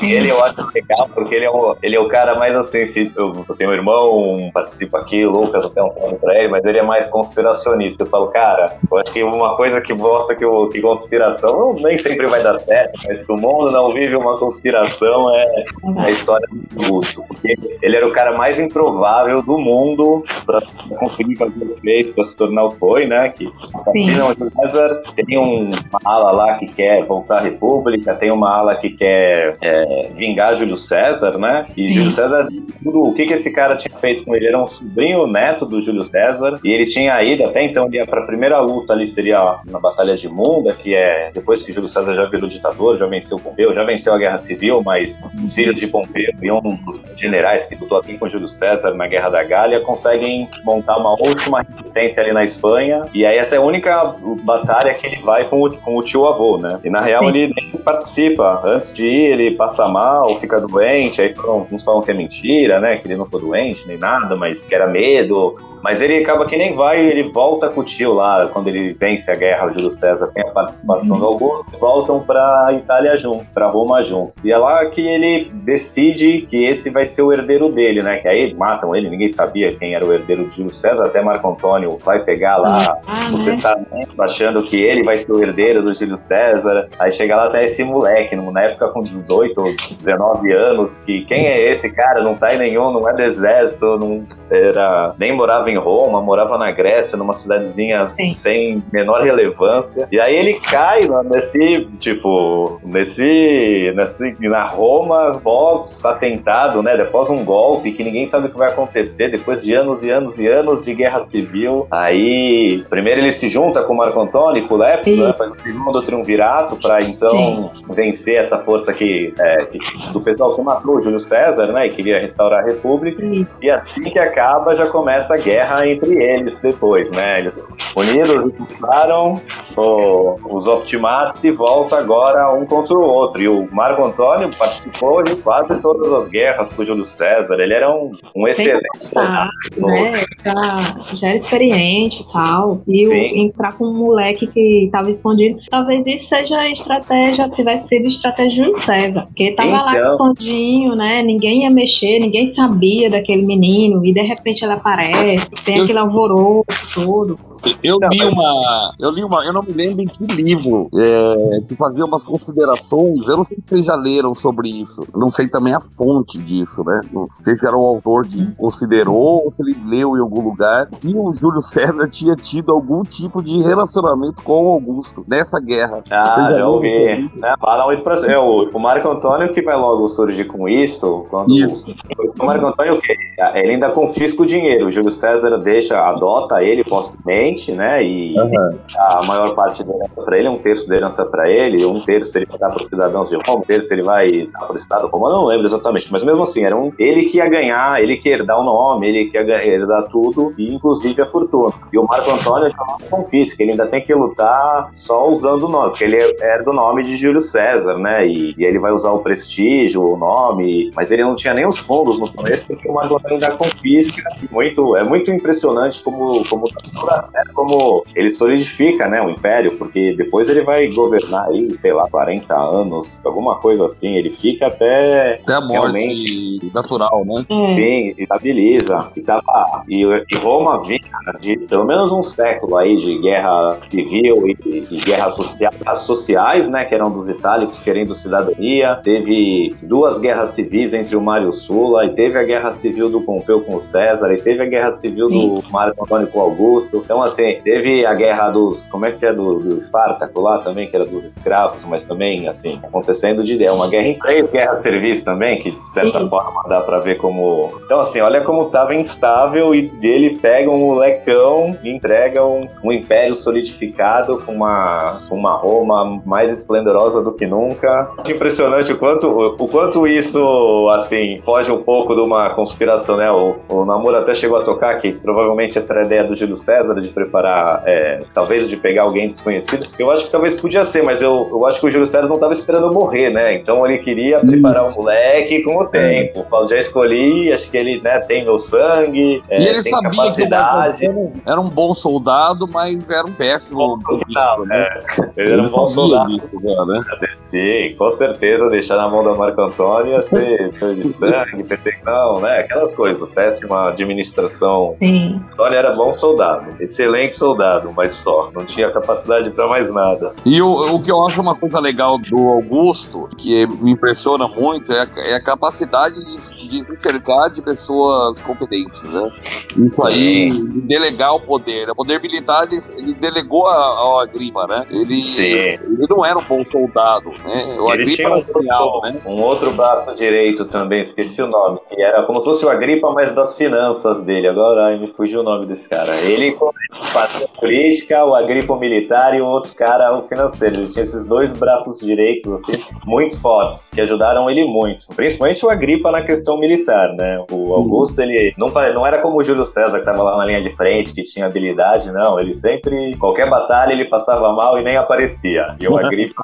Ele eu acho legal porque ele é o, ele é o cara mais assim, se eu, eu tenho um irmão, participa aqui, o Lucas, tenho um pra ele, mas ele é mais conspiracionista. Eu falo, cara, eu acho que uma coisa que mostra que, que conspiração não- nem sempre vai dar certo, mas que o mundo não vive uma conspiração é a história do Augusto. Porque ele era o cara mais improvável do mundo pra conseguir fazer o pra se tornar o que foi, né? Que César tem um- uma ala lá que quer voltar à República, tem uma ala que quer é, vingar Júlio César, né? E Sim. Júlio César, tudo, o que, que esse cara tinha feito com ele? Era um sobrinho neto do Júlio César, e ele tinha ido até então, ele ia pra primeira luta ali, seria na Batalha de Munda, que é depois que Júlio César já virou ditador, já venceu Pompeu, já venceu a Guerra Civil, mas os filhos de Pompeu e um dos generais que lutou aqui com Júlio César na Guerra da Gália conseguem montar uma última resistência ali na Espanha, e aí essa é a única batalha que ele vai com o, com o tio avô, né? E na real Sim. ele nem participa. Antes de ir, ele passa mal, fica doente, aí falam- uns falam que é mentira, né? Que ele não ficou doente nem nada, mas que era medo. Mas ele acaba que nem vai, ele volta com o tio lá, quando ele vence a guerra, o Júlio César tem a participação do Augusto, voltam pra Itália juntos, pra Roma juntos. E é lá que ele decide que esse vai ser o herdeiro dele, né? Que aí matam ele, ninguém sabia quem era o herdeiro de Júlio César, até Marco Antônio vai pegar lá Ah, no né? testamento, achando que ele vai ser o herdeiro do Júlio César. Aí chega lá até esse moleque, na época com 18 ou 19 anos, que quem é esse cara? Não tá em nenhum, não é do exército, não era, nem morava em Roma, morava na Grécia, numa cidadezinha Sim. sem menor relevância. E aí ele cai lá nesse, tipo, nesse, nesse na Roma, pós atentado, né? Depois um golpe que ninguém sabe o que vai acontecer, depois de anos e anos e anos de guerra civil. Aí, primeiro ele se junta com o Marco Antônio, com o Lepto, Sim. Né? Faz o segundo triunvirato para então vencer essa força que, é, que- do pessoal que matou o Júlio César, né? E queria restaurar a República. Sim. E assim que acaba, já começa a guerra entre eles depois, né? Eles unidos lutaram os Optimates e volta agora um contra o outro. E o Marco Antônio participou de quase todas as guerras com o Júlio César. Ele era um, um excelente soldado. Né? Já, já era experiente e tal. E o- Sim. entrar com um moleque que tava escondido. Talvez isso seja estratégia, tivesse sido estratégia de Júlio César. Porque ele tava lá Então. escondidinho, né? Ninguém ia mexer, ninguém sabia daquele menino. E de repente ele aparece, tem Eu- aquele alvoroço todo. Eu Não, li uma. Eu li uma. Eu não me lembro em que livro é, que fazia umas considerações. Eu não sei se vocês já leram sobre isso. Eu não sei também a fonte disso, né? Não sei se era o autor que considerou ou se ele leu em algum lugar. E o Júlio (laughs) César tinha tido algum tipo de relacionamento com o Augusto nessa guerra. Ah, Vocês já ouvi. Né? Falam isso pra é, o, o Marco Antônio que vai logo surgir com isso. Quando Isso. O Marco Antônio o quê? Ele ainda confisca o dinheiro. O Júlio César deixa, adota ele postumamente, né? E a maior parte da herança pra ele, um terço da herança pra ele, um terço ele vai dar para os cidadãos de Roma, um terço ele vai dar para o Estado Roma, eu não lembro exatamente, mas mesmo assim, era um, ele que ia ganhar, ele que ia herdar o nome, ele que ia herdar tudo, e inclusive a fortuna. E o Marco Antônio já não confisca, ele ainda tem que lutar só usando o nome, porque ele herda o nome de Júlio César, né? E, e ele vai usar o prestígio, o nome, mas ele não tinha nem os fundos no começo, porque o Marco Antônio ainda confisca. Muito, é muito impressionante como, como, como ele solidifica, né, o império, porque depois ele vai governar aí, sei lá, 40 anos, alguma coisa assim. Ele fica até Até a morte Realmente. natural, né? É. Sim, estabiliza. E, tava, e, e Roma vinha de pelo menos um século aí de guerra civil e, e guerras socia guerras sociais, né? Que eram dos itálicos querendo cidadania. Teve duas guerras civis entre o Mário Sula, e teve a guerra civil do Pompeu com o César, e teve a guerra civil do Marco Antônio com o Augusto. Então, assim, teve a guerra dos. Como é que é? Do, do Espartaco lá também, que era dos escravos, mas também, assim, acontecendo de ideia. Uma guerra em três guerras serviço também, que de certa Sim. forma dá pra ver como. Então, assim, olha como tava instável e ele pega um molecão e entrega um, um império solidificado com uma, com uma Roma mais esplendorosa do que nunca. Impressionante o quanto, o, quanto isso, assim, foge um pouco de uma conspiração, né? O, o Namoro até chegou a tocar que provavelmente essa era a ideia do Júlio César de preparar, é, talvez de pegar alguém desconhecido. Eu acho que talvez podia ser, mas eu, eu acho que o Júlio César não estava esperando eu morrer, né? Então ele queria preparar o moleque com o tempo. Falou, já escolhi, acho que ele né, tem meu sangue, é, E ele tem sabia que o capacidade. Marco Antônio era um bom soldado, mas era um péssimo. Não, né? é, ele era um bom soldado. já, né? Sim, com certeza deixar na mão da Marco Antônio ia ser (laughs) de sangue, perfeição, né? Aquelas coisas, péssima administração. Sim. Antônio era bom soldado, excelente soldado, mas só, não tinha capacidade pra mais nada. E o, o que eu acho uma coisa legal do Augusto, que me impressiona muito, é a, é a capacidade de, de se cercar de pessoas competentes, né? Isso aí, de delegar o poder. O poder militar, ele, ele delegou a- Agripa, né? Ele, Sim. ele não era um bom soldado, né? O Ele Agripa tinha era um genial, né? um outro braço direito também, esqueci o nome, que era como se fosse o Agripa, mas das finanças dele. Agora ai, me fugiu o nome desse cara. Ele fazia política, o Agripa o militar e o outro cara o financeiro. Ele tinha esses dois braços direitos, assim, muito fortes, que ajudaram ele muito. Principalmente o Agripa na questão militar, né? O Sim. Augusto, ele não, não era como o Júlio César, que tava lá na linha de frente, que tinha habilidade, não. Ele sempre, qualquer batalha, ele passava mal e nem aparecia. E o (laughs) Agripa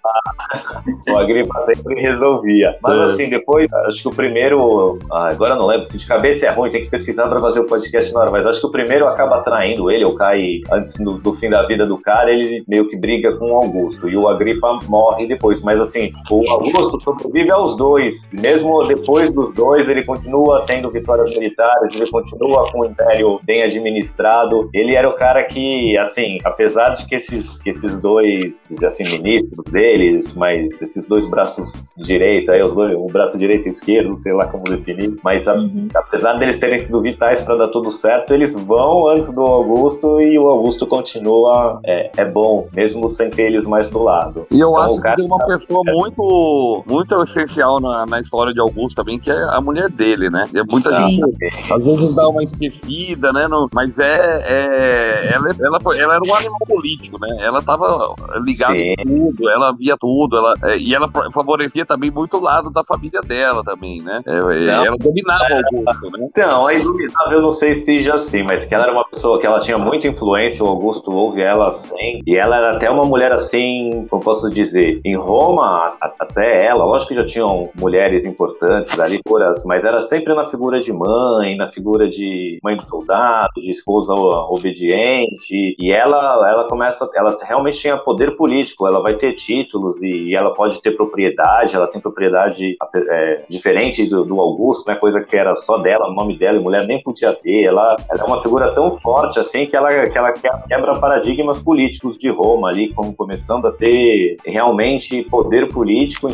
o Agripa sempre resolvia. Mas assim, depois, acho que o primeiro. ah, agora não lembro, de cabeça é ruim, tem que pesquisar pra fazer o podcast na hora. Mas acho que o primeiro acaba atraindo ele, ou cai antes do, do fim da vida do cara, ele meio que briga com o Augusto. E o Agripa morre depois. Mas assim, o Augusto sobrevive aos dois. Mesmo depois dos dois, ele continua tendo vitórias militares, ele continua com o império bem administrado. Ele era o cara que, assim, apesar de que esses, esses dois, assim, ministros deles, mas esses dois braços direitos, aí os dois, o braço direito e esquerdo, sei lá como definir, mas a- Uhum. apesar deles terem sido vitais para dar tudo certo, eles vão antes do Augusto e o Augusto continua é, é bom, mesmo sem ter eles mais do lado. E eu Então, acho cara- que tem uma pessoa muito, muito essencial na, na história de Augusto também, que é a mulher dele, né? E muita Ah, gente Sim. às vezes dá uma esquecida, né? no- mas é, é- ela, ela, foi, ela era um animal político, né? Ela tava ligada em tudo, ela via tudo, ela, é, e ela fa- favorecia também muito o lado da família dela também, né? É, é, Não. ela dominava o Augusto, né? Então, a Iluminável eu não sei se seja assim, mas que ela era uma pessoa que ela tinha muita influência, o Augusto ouve ela assim, e ela era até uma mulher assim, como posso dizer, em Roma, a- até ela, lógico que já tinham mulheres importantes ali, foras, mas era sempre na figura de mãe, na figura de mãe de soldado, de esposa obediente, e ela, ela começa, ela realmente tinha poder político, ela vai ter títulos e, e ela pode ter propriedade, ela tem propriedade é, diferente do, do Augusto, né, coisa que era só dela, o nome dela, e mulher nem podia ter, ela, ela é uma figura tão forte assim que ela, que ela que- quebra paradigmas políticos de Roma ali, como começando a ter realmente poder político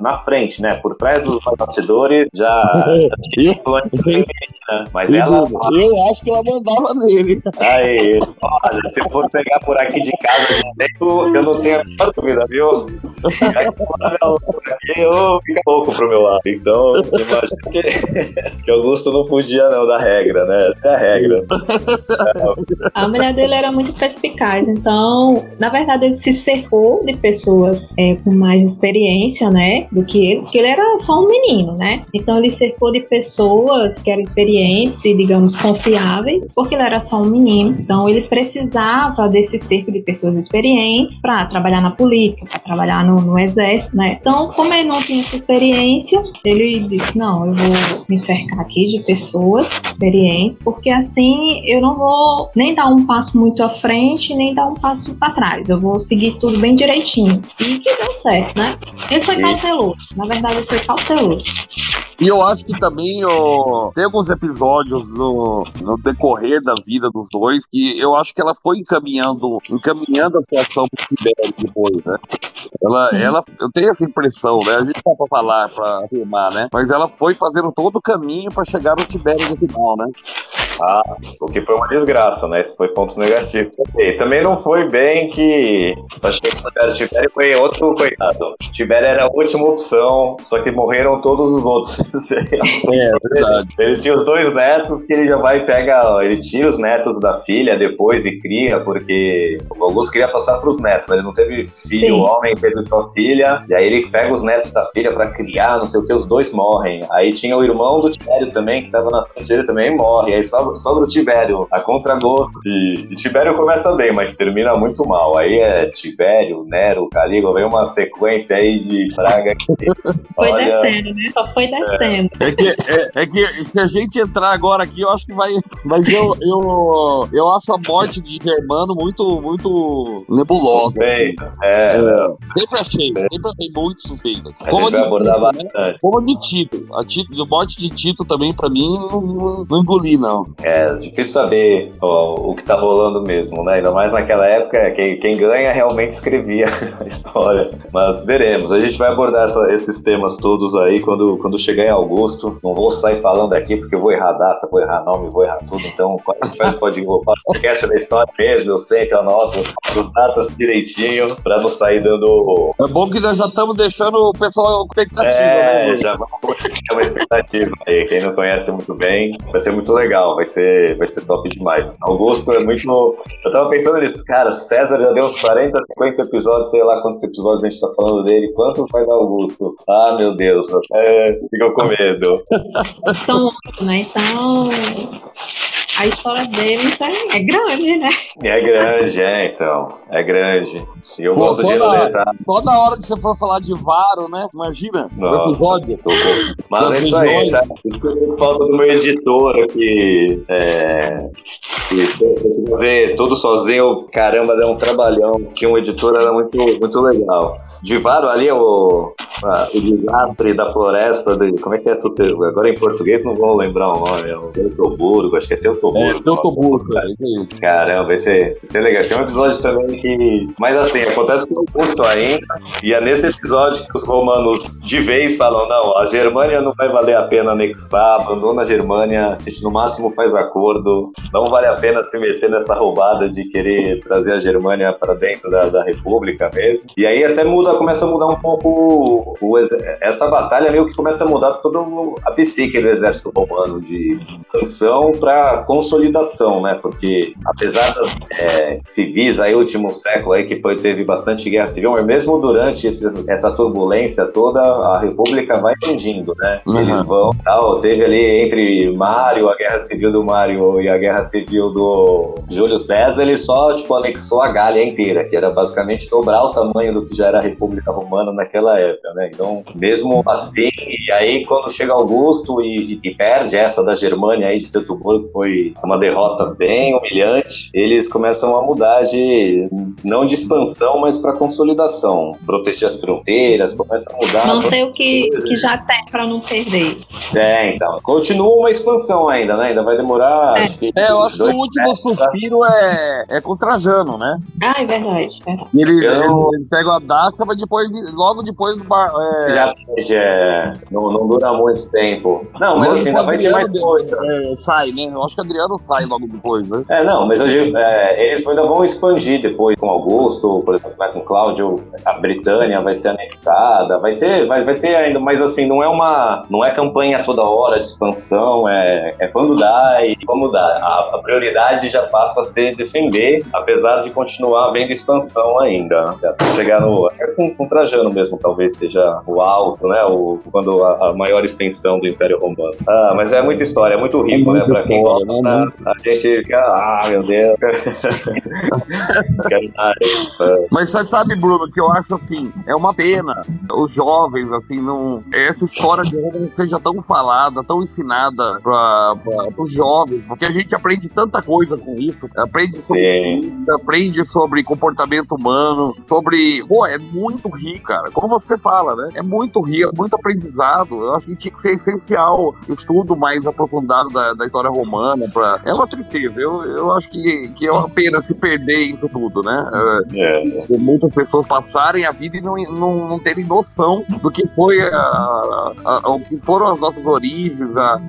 na frente, né, por trás dos bastidores já, já tinha influência, né? mas ela Eu acho que ela mandava nele. Aí, olha, se for pegar por aqui de casa de dentro, eu não tenho a menor dúvida, viu? A louça aqui, eu fico louco pro meu lado. Então, imagino que, (laughs) que Augusto não fugia não da regra, né? Essa é a regra. (laughs) A mulher dele era muito perspicaz, então, na verdade, ele se cercou de pessoas é, com mais experiência, né, do que ele, porque ele era só um menino, né? Então, ele cercou de pessoas que eram experientes e, digamos, confiáveis, porque ele era só um menino. Então, ele precisava desse cerco de pessoas experientes para trabalhar na política, para trabalhar no, no exército, né? Então, como ele não tinha essa experiência, ele disse: Não, eu vou me cercar aqui de pessoas experientes, porque assim eu não vou nem dar um passo muito à frente, nem dar um passo para trás. Eu vou seguir tudo bem direitinho. E que deu certo, né? Ele foi E- cauteloso. Na verdade, ele foi cauteloso. E eu acho que também ó, tem alguns episódios no, no decorrer da vida dos dois que eu acho que ela foi encaminhando, encaminhando a situação pro Tibério depois, né? Ela, Sim. ela, eu tenho essa impressão, né? A gente não pra falar, pra afirmar, né? Mas ela foi fazendo todo o caminho pra chegar no Tibério no final, né? Ah, o que foi uma desgraça, né? Isso foi ponto negativo. E também não foi bem que. Acho que o Tibério foi outro coitado. Tibério era a última opção, só que morreram todos os outros. (laughs) É, verdade. Ele tinha os dois netos que ele já vai e pega. Ele tira os netos da filha depois e cria, porque o Augusto queria passar pros netos, né? Ele não teve filho Sim. homem, teve só filha. E aí ele pega os netos da filha pra criar, não sei o que, os dois morrem. Aí tinha o irmão do Tibério também, que tava na frente dele também, morre. Aí sobra, sobra o Tibério, a contragosto. E, e Tibério começa bem, mas termina muito mal. Aí é Tibério, Nero, Calígula, vem uma sequência aí de praga que. (laughs) Foi olha, descendo, né? Só foi descendo. É que, é, é que se a gente entrar agora aqui, eu acho que vai. Mas eu, eu, eu acho a morte de Germano muito, muito nebulosa. suspeito. É, Sempre achei, sempre achei muito suspeita. a gente vai abordar bastante. Como de Tito. A Tito, a morte de Tito também, pra mim, não, não, não engoli, não. É difícil saber ó, o que tá rolando mesmo, né? Ainda mais naquela época, quem, quem ganha realmente escrevia (laughs) a história. Mas veremos. A gente vai abordar essa- esses temas todos aí quando, quando chegar em Augusto. Não vou sair falando aqui porque eu vou errar data, vou errar nome, vou errar tudo. Então, quando a gente faz o podcast, da história mesmo, eu sei que eu anoto as datas direitinho pra não sair dando É bom que nós já estamos deixando o pessoal com expectativa, É, né? já vamos ter uma expectativa aí. Quem não conhece muito bem, vai ser muito legal, vai ser, vai ser top demais. Augusto é muito. Eu tava pensando nisso, cara, César já deu uns 40, 50 episódios, sei lá quantos episódios a gente tá falando dele. Quantos vai dar Augusto? Ah, meu Deus, é, fico com medo. (laughs) São né? Então, a história deles é, é grande, né? É grande, é, então. É grande. E eu Pô, gosto só de na- letar. Só na hora que você for falar de Varo, né? Imagina, o Nossa. episódio. Tô com- Mas é isso aí, sabe? Tenho falta do meu editor que, é, que tem que fazer tudo sozinho. Caramba, deu um trabalhão. Tinha um editor, era muito, muito legal. Divaro ali, o, a- o desastre da floresta. De, como é que é? tudo? Agora em português não vou lembrar o nome. É o Teutoburgo, acho que é É, Teutoburgo. Teutoburgo, é isso aí. Caramba, é, esse é legal. É um episódio também que. Mas assim, acontece com o Augusto ainda. E é nesse episódio que os romanos de vez falam: não, a Germânia não vai valer a pena anexar, abandona a Germânia, a gente no máximo faz acordo. Não vale a pena se meter nessa roubada de querer trazer a Germânia para dentro da, da República mesmo. E aí até muda, começa a mudar um pouco o- o essa batalha meio que começa a mudar toda a psique do exército romano de expansão para consolidação, né? Porque apesar das é, civis aí último século aí que foi teve bastante guerra civil, mas mesmo durante esses- essa turbulência toda a República vai expandindo, né? Uhum. Eles vão, tal, teve ali entre Mário, a guerra civil do Mário e a guerra civil do Júlio César, ele só tipo anexou a Gália inteira, que era basicamente dobrar o tamanho do que já era a República Romana naquela época, né? Então, mesmo assim, e aí quando chega Augusto e, e perde essa da Germânia aí de Teutoburgo, foi uma derrota bem humilhante, eles começam a mudar de não de expansão, mas para consolidação, proteger as fronteiras, começa a mudar. Manter o que, que já tem pra não perder. É, então. Continua uma expansão ainda, né? Ainda vai demorar. É. Acho que É, eu acho que o último séculos, tá? suspiro é, é com Trajano, né? Ah, é verdade. Ele, Eu- ele, ele pega a dacha, mas depois, logo depois, bar- é, Já, já não, não dura muito tempo. Não, mas assim, ainda vai ter mais coisa. é, sai, né? Eu acho que Adriano sai logo depois, né? É, não, mas digo, é, eles ainda vão expandir depois com Augusto, por exemplo, vai com Cláudio, a Britânia vai ser anexada, vai ter, vai, vai ter ainda, mas assim, não é uma, não é campanha toda hora de expansão, é, é quando dá e como dá. A, a prioridade já passa a ser defender, apesar de continuar havendo expansão ainda. né? Até chegar no, até com, com Trajano mesmo, talvez seja o alto, né, o, quando a, a maior extensão do Império Romano. Ah, mas é muita história, é muito rico, É né, muita pra quem gosta. Né? A gente fica, ah, meu Deus. (laughs) Mas você sabe, Bruno, que eu acho assim, é uma pena os jovens, assim, não. Essa história de Roma não seja tão falada, tão ensinada para os jovens, porque a gente aprende tanta coisa com isso. Aprende sobre vida, aprende sobre comportamento humano, sobre. Pô, é muito rico, cara. Como você fala, né? É muito rico, é muito aprendizado. Eu acho que tinha que ser essencial o estudo mais aprofundado da, da história romana, pra... É uma tristeza. Eu, eu acho que, que é uma pena se perder isso tudo, né? É. É, muitas pessoas passarem a vida e não, não, não terem noção do que foi a, a, a- o que foram as nossas origens, a,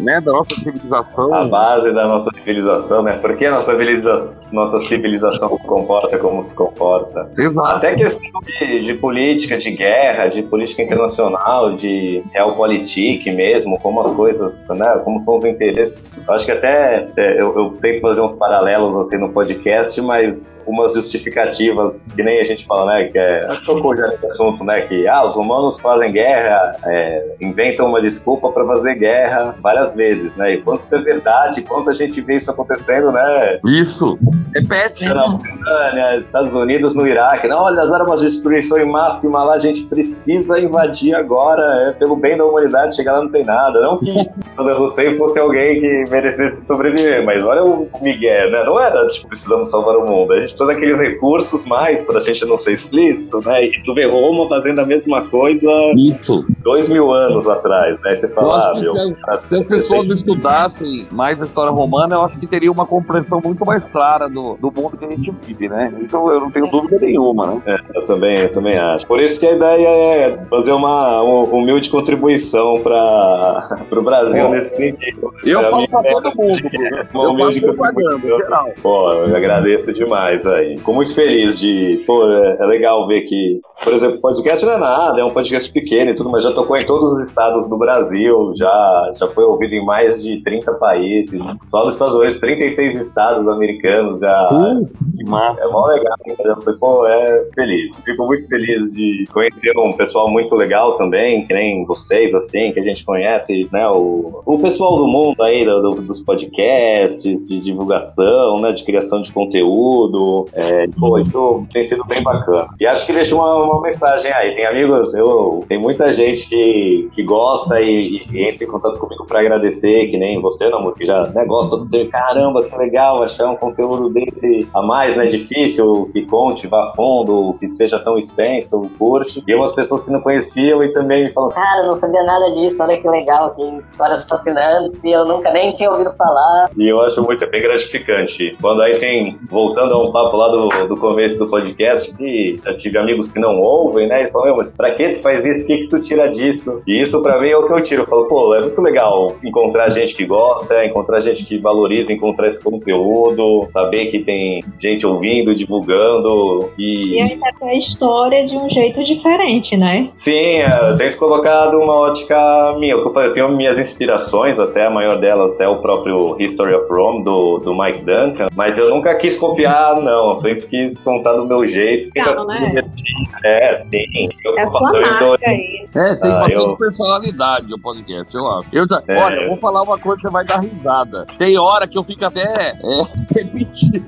né, da nossa civilização. A base da nossa civilização, né? Por que a nossa civilização, nossa civilização se comporta como se comporta? Exato. Até questão de, de política, de guerra, de política internacional, de realpolitik mesmo, como as coisas, né? Como são os interesses. Eu acho que até é, eu, eu tento fazer uns paralelos assim no podcast, mas umas justificativas que nem a gente fala, né? Que é, tocou já nesse assunto, né? Que ah, os humanos fazem guerra, é, inventam uma desculpa para fazer guerra várias vezes, né? E quanto isso é verdade, quanto a gente vê isso acontecendo, né? Isso. Repete. na Ucrânia, Estados Unidos no Iraque. Não, olha, as armas de destruição em máxima lá, a gente precisa invadir agora, é pelo bem da humanidade, chegar lá não tem nada. Não que (laughs) Saddam Hussein fosse alguém que merecesse sobreviver, mas olha o Miguel, né? Não era, tipo, precisamos salvar o mundo. A gente precisa daqueles recursos mais pra gente não ser explícito, né? E tu vê Roma fazendo a mesma coisa Isso. dois mil anos atrás, né? Você fala, ah, meu. se, a- cara, se as pessoas estudassem mais a história romana, eu acho que teria uma compreensão muito mais clara do, do mundo que a gente vive, né? Então eu não tenho dúvida nenhuma, né? Eu também, eu também acho. Por isso que a ideia é fazer uma, uma humilde contribuição para (laughs) o Brasil nesse sentido. Eu É, falo pra amigo, todo mundo. Uma (laughs) Eu humilde faço propaganda, geral. Pô, eu agradeço demais aí. Fico muito feliz de. Pô, é, é legal ver que. Por exemplo, podcast não é nada, é um podcast pequeno e tudo, mas já tocou em todos os estados do Brasil, já, já foi ouvido em mais de 30 países. Só nos Estados Unidos, 36 estados americanos já. Putz, que massa. É mó legal, falei, pô, é feliz. Fico muito feliz de conhecer um pessoal muito legal também, que nem vocês, assim, que a gente conhece, né? O, o pessoal do mundo aí, do- do- dos podcasts, de divulgação, né? De criação de conteúdo. É, pô, isso tem sido bem bacana. E acho que deixa uma, uma mensagem aí. Tem amigos, eu, tem muita gente que, que gosta e, e entra em contato comigo pra agradecer, que nem você, Namor, que já né, gosta do teu. Caramba, que legal achar um conteúdo desse a mais, né? Difícil, que conte, vá a fundo, que seja tão extenso, curte. E umas pessoas que não conheciam e também me falam, Cara, não sabia nada disso, olha que legal, que histórias fascinantes, e eu nunca nem tinha ouvido falar. E eu acho muito é bem gratificante. Quando aí tem, voltando a um papo lá do, do começo do podcast, que eu tive amigos que não ouvem, né? Eles falam, meu, mas pra que tu faz isso? O que, que tu tira disso? E isso pra mim é o que eu tiro. Eu falo, pô, é muito legal encontrar gente que gosta, encontrar gente que valoriza, encontrar esse conteúdo, saber que tem gente ouvindo, divulgando e. E ainda tem a história de um jeito diferente, né? Sim, é, eu tento colocar uma ótica minha. Que eu tenho minhas inspirações, até a maior delas é o próprio History of Rome, do, do Mike Duncan, mas eu nunca quis copiar, não. Eu sempre quis contar do meu jeito. Né? divertindo. É, sim. Eu, É a sua marca aí. É, tem Ah, bastante eu- personalidade o podcast, eu acho. Eu já- É. Olha, eu vou falar uma coisa que você vai dar risada. Tem hora que eu fico até é, (laughs) repetindo.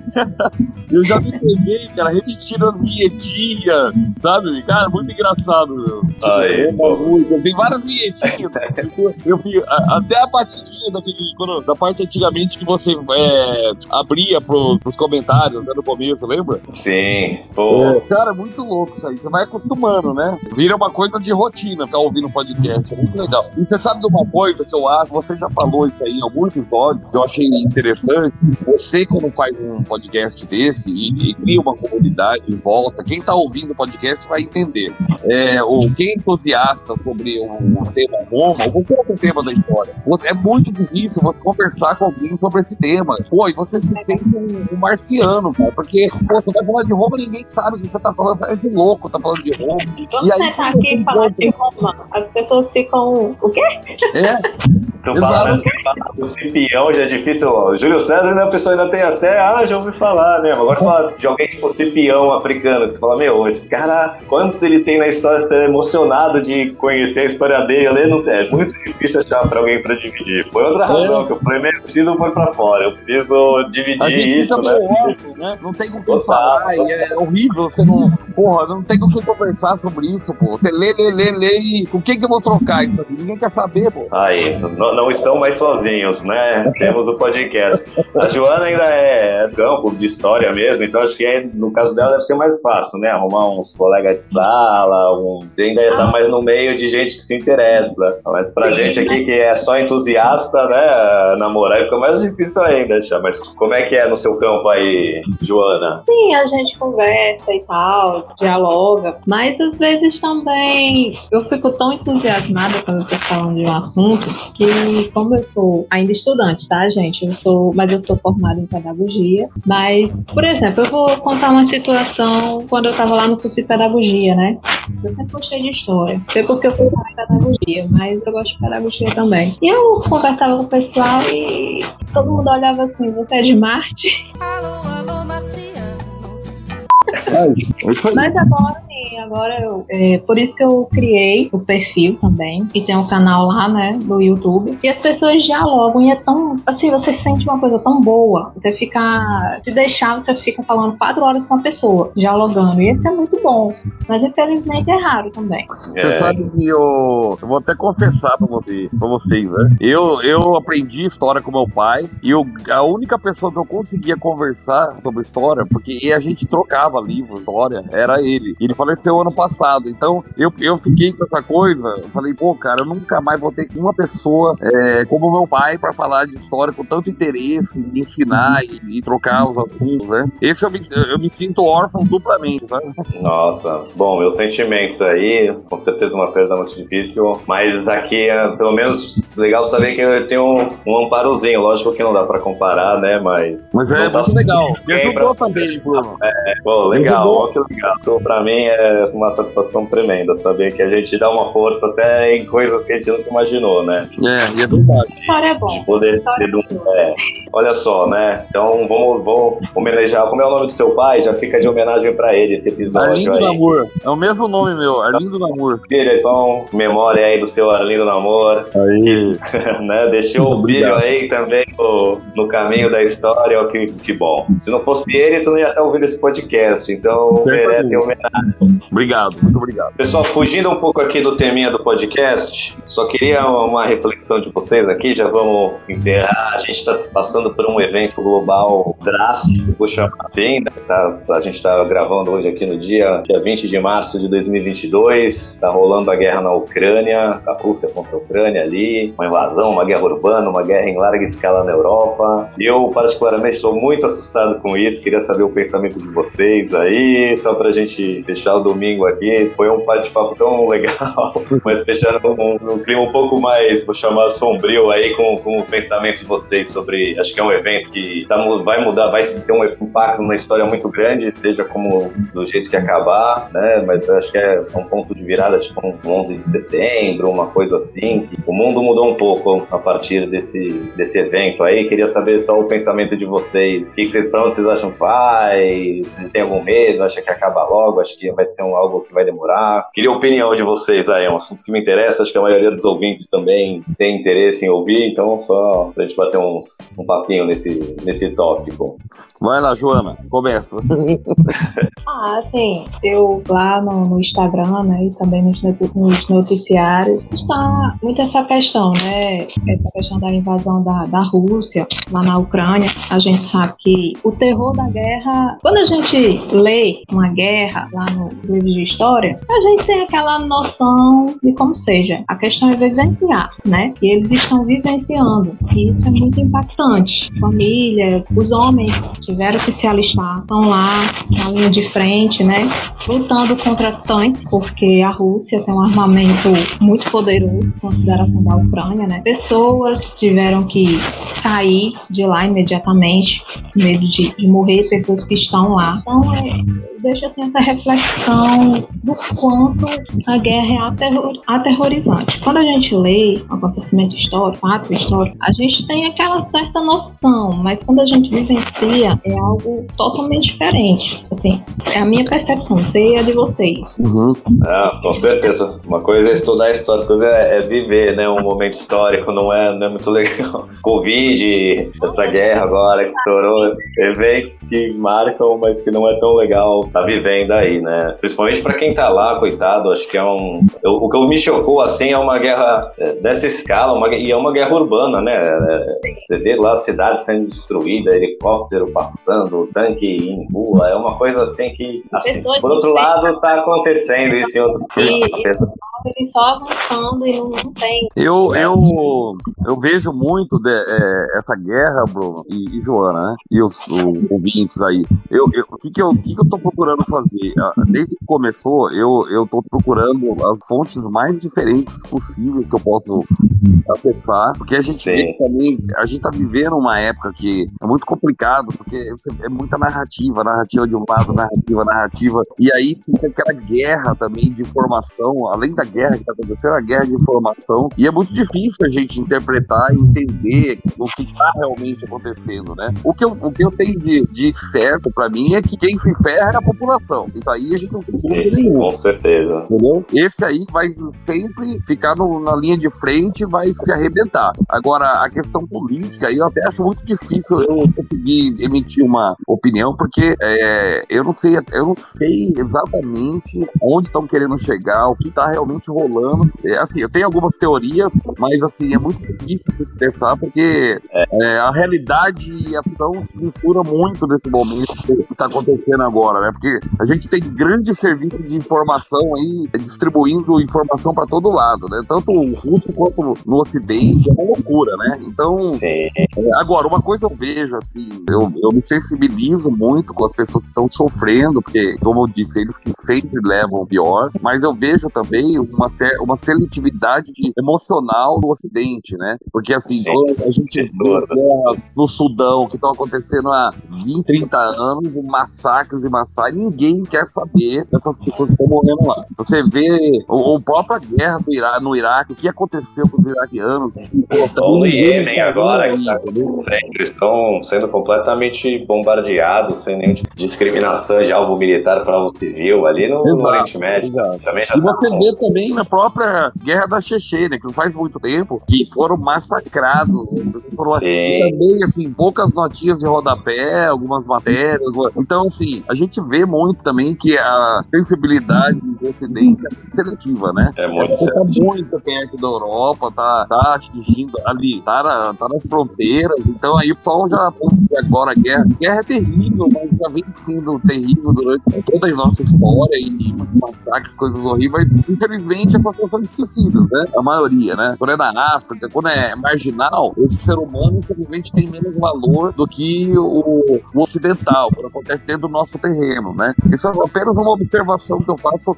eu já me peguei, cara, repetindo as vinhetinhas, sabe? Cara, muito engraçado. Meu. Aí, É, muito. Tem várias vinhetinhas. (laughs) eu, eu até a batidinha daquele, quando, da parte antigamente que você é, abria pro, pros comentários né, no começo, lembra? Sim, pô. É, cara, é muito louco isso aí. Você vai acostumando, né? Vira uma coisa de rotina ficar ouvindo podcast. É muito legal. E você sabe de uma coisa que eu acho, você já falou isso aí em algum episódio, que eu achei interessante. Você, quando faz um podcast desse e, e cria uma comunidade em volta, quem tá ouvindo o podcast vai entender. É, ou quem é entusiasta sobre um tema Roma, ou qualquer outro tema da história, é muito difícil você conversar com alguém sobre esse tema. Pô, e você se sente um, um marciano, cara, porque pô, você vai falar de Roma e ninguém sabe o que você tá falando. É de louco, tá falando de Roma. Vamos E aí, tentar aqui e falar de Roma. As pessoas ficam. O quê? É, Tu Exato. fala, né, do Cipião já é difícil. ó, Júlio César, né, a pessoa ainda tem até, ah, já ouvi falar, né? Mas Agora tu fala de alguém tipo Cipião africano, que tu fala, meu, esse cara, quanto ele tem na história, você tá emocionado de conhecer a história dele, no é muito difícil achar pra alguém pra dividir. Foi outra razão que eu falei, meu, eu preciso pôr pra fora, eu preciso a dividir gente isso, né? né? Não tem com quem Total, falar. É horrível você não, Porra, não tem com quem conversar sobre isso, pô. Você lê, lê, lê, lê e com quem que eu vou trocar isso aqui? Ninguém quer saber, pô. Aí, não, não estão mais sozinhos, né? (laughs) Temos o podcast. A Joana ainda é campo de história mesmo, então acho que é, no caso dela deve ser mais fácil, né? Arrumar uns colegas de sala, um... você ainda tá mais no meio de gente que se interessa. Mas pra gente aqui que é só entusiasta, né? Namorar fica mais difícil ainda, já. Mas como é que é no seu campo aí, Joana? Sim, a gente conversa e tal, dialoga, mas às vezes também eu fico tão entusiasmada quando eu tô falando de um assunto que, como eu sou ainda estudante, tá, gente? Eu sou, mas eu sou formada em pedagogia. Mas, por exemplo, eu vou contar uma situação quando eu tava lá no curso de pedagogia, né? Eu sempre gostei de história. Não sei porque eu fui em pedagogia, mas eu gosto de pedagogia também. E eu conversava com o pessoal e todo mundo olhava assim, você é de Marte? Mas agora agora eu. É, por isso que eu criei o perfil também. E tem um canal lá, né, no YouTube. E as pessoas dialogam e é tão. Assim, você sente uma coisa tão boa. Você fica. Se deixar, você fica falando quatro horas com a pessoa, dialogando. E isso é muito bom. Mas infelizmente é raro também. Você É. sabe que eu, eu vou até confessar pra, você, pra vocês, né? Eu, eu aprendi história com meu pai e eu, a única pessoa que eu conseguia conversar sobre história, porque a gente trocava livro, história, era ele. E ele faleceu ano passado. Então eu, eu fiquei com essa coisa. Eu falei, pô, cara, eu nunca mais vou ter uma pessoa é, como meu pai pra falar de história com tanto interesse, me ensinar e, e trocar os assuntos, né? Esse eu me, eu me sinto órfão duplamente, sabe? Nossa, bom, meus sentimentos aí, com certeza uma perda muito difícil, mas aqui, é, pelo menos, legal saber que eu tenho um, um amparozinho, lógico que não dá pra comparar, né, mas... Mas é tá muito legal. (laughs) Me ajudou também, Bruno. Pô, legal, ó, que legal. Então, pra mim é uma satisfação tremenda saber que a gente dá uma força até em coisas que a gente nunca imaginou, né? É, e é verdade. História é bom. De poder ter um. É, olha só, né? Então vamos, vamos homenagear. Como é o nome do seu pai? Já fica de homenagem pra ele esse episódio Arlindo aí. Namor. É o mesmo nome meu, Arlindo Namor. Filho, então, memória aí do seu Arlindo Namor, Aí. (laughs) né? Deixou o filho Obrigado. aí também no, no caminho da história, ó, que, que bom. Se não fosse ele, tu não ia estar ouvindo esse podcast, então merece homenagem. Obrigado, muito obrigado. Pessoal, fugindo um pouco aqui do teminha do podcast, só queria uma reflexão de vocês aqui, já vamos encerrar. A gente está passando por um evento global drástico, vou chamar assim, tá, a gente está gravando hoje aqui no dia, dia 20 de março de 2022, está rolando a guerra na Ucrânia, a Rússia contra a Ucrânia ali, uma invasão, uma guerra urbana, uma guerra em larga escala na Europa. Eu, particularmente, estou muito assustado com isso, queria saber o pensamento de vocês aí, só pra gente fechar o aqui. Foi um bate-papo tão (laughs) legal, mas fechando num, num clima um pouco mais, vou chamar sombrio aí, com, com o pensamento de vocês sobre. Acho que é um evento que tá vai mudar, vai ter um impacto na história muito grande, seja como do jeito que acabar, né? Mas acho que é um ponto de virada, tipo um 11 de setembro, uma coisa assim. O mundo mudou um pouco a partir desse, desse evento aí. Queria saber só o pensamento de vocês. O que que vocês, pra onde vocês acham que vai? Se tem algum medo, acha que acaba logo, acho que vai ser um, algo que vai demorar. Queria a opinião de vocês aí, é um assunto que me interessa, acho que a maioria dos ouvintes também tem interesse em ouvir, então só pra gente bater uns, um papinho nesse, nesse tópico. Vai lá, Joana, começa. (laughs) Ah, assim, eu lá no, no Instagram, né, e também nos, nos noticiários, está muito essa questão, né, essa questão da invasão da, da Rússia lá na Ucrânia. A gente sabe que o terror da guerra, quando a gente lê uma guerra lá no livro de história, a gente tem aquela noção de como seja. A questão é vivenciar, né, e eles estão vivenciando, e isso é muito impactante. Família, os homens tiveram que se alistar, estão lá na linha de frente, né? Lutando contra tanques, porque a Rússia tem um armamento muito poderoso, consideração da Ucrânia, né? Pessoas tiveram que sair de lá imediatamente, com medo de, de morrer, pessoas que estão lá. Então, é, deixa assim essa reflexão do quanto a guerra é aterror- aterrorizante. Quando a gente lê acontecimento histórico, fatos históricos, a gente tem aquela certa noção, mas quando a gente vivencia, é algo totalmente diferente. Assim, é a minha percepção, não sei a de vocês. Ah, com certeza. Uma coisa é estudar a história, outra coisa é, é viver, viver né, um momento histórico, não é, não é muito legal. (laughs) Covid, essa guerra agora que estourou, eventos que marcam, mas que não é tão legal tá vivendo aí, né? Principalmente para quem tá lá, coitado, acho que é um. Eu, o que me chocou assim é uma guerra é, dessa escala, uma, e é uma guerra urbana, né? É, você vê lá a cidade sendo destruída, helicóptero passando, tanque em rua, é uma coisa assim que, assim, por outro lado, tá acontecendo isso em outro. Ele só avançando e não, não tem. Eu, eu, eu vejo muito de, é, essa guerra, Bruno e, e, Joana, né? E os, os ouvintes aí. Eu, eu, o que, que, eu, o que, que eu tô procurando fazer? Ah, desde começou, eu, eu tô procurando as fontes mais diferentes possíveis que eu posso acessar, porque a gente também, a gente tá vivendo uma época que é muito complicado, porque é muita narrativa, narrativa de um lado, narrativa, narrativa, e aí fica aquela guerra também de informação, além da guerra que tá acontecendo, a guerra de informação, e é muito difícil a gente interpretar e entender o que está realmente acontecendo, né? O que eu, o que eu tenho de, de certo para mim é que quem se ferra é a população. Então aí a gente não nenhuma. Com certeza. Entendeu? Esse aí vai sempre ficar no, na linha de frente vai se arrebentar. Agora, a questão política, eu até acho muito difícil eu conseguir emitir uma opinião, porque é, eu não sei, eu não sei exatamente onde estão querendo chegar, o que está realmente rolando. É, assim, eu tenho algumas teorias, mas assim, é muito difícil se expressar, porque é, a realidade e a ficção se mistura muito nesse momento que está acontecendo agora, né? Porque a gente tem grandes serviços de informação aí distribuindo informação para todo lado, né? Tanto o russo quanto no Ocidente, é uma loucura, né? Então, Sim. agora, uma coisa eu vejo, assim, eu, eu me sensibilizo muito com as pessoas que estão sofrendo, porque, como eu disse, eles que sempre levam o pior, mas eu vejo também uma, uma seletividade emocional no Ocidente, né? Porque, assim, Sim. a gente vê guerras no Sudão que estão acontecendo há 20, 30 anos, massacres e massacres, ninguém quer saber dessas pessoas que estão morrendo lá. Você vê o, a própria guerra Ira no Iraque, o que aconteceu com os iraquianos. Ou no Iêmen agora, que está acontecendo, eles estão sendo completamente bombardeados, sem nenhuma discriminação de alvo militar para alvo civil ali no, no Oriente Médio. Também já e você tá vê também na própria guerra da Chechênia, que não faz muito tempo, que foram massacrados. Foram também, assim, poucas notinhas de rodapé, algumas matérias. Então, assim, a gente vê muito também que a sensibilidade do Ocidente é seletiva, né? É muito Tá muito perto da Europa, tá, tá atingindo ali, tá, na, tá nas fronteiras. Então, aí o pessoal já agora a guerra. A guerra é terrível, mas já vem sendo terrível durante toda a nossa história e muitos massacres, coisas horríveis. Infelizmente, essas pessoas são esquecidas, né? A maioria, né? Quando é na África, quando é marginal, esse ser humano, infelizmente, tem menos valor do que o, o ocidental, quando acontece dentro do nosso terreno, né? Isso é apenas uma observação que eu faço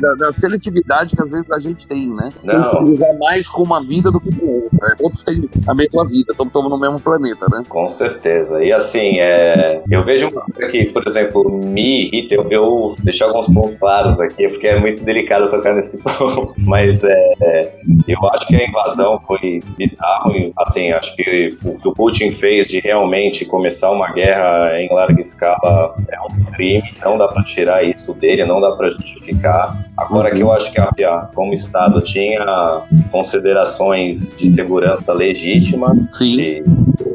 da, da seletividade que às vezes a gente tem, né? Não. Se mais com uma vida do que com outra. Né? Outros têm a mesma vida, estamos no mesmo planeta, né? Com certeza. E assim, é... eu vejo uma coisa que, por exemplo, me irrita, eu, eu deixo alguns pontos claros aqui, porque é muito delicado tocar nesse (laughs) ponto, mas é, é, eu acho que a invasão foi bizarro, e, assim, acho que o que o Putin fez de realmente começar uma guerra em larga escala é um crime, não dá para tirar isso dele, não dá para justificar. Agora que eu acho que a, como Estado tinha considerações de segurança legítima, Sim. de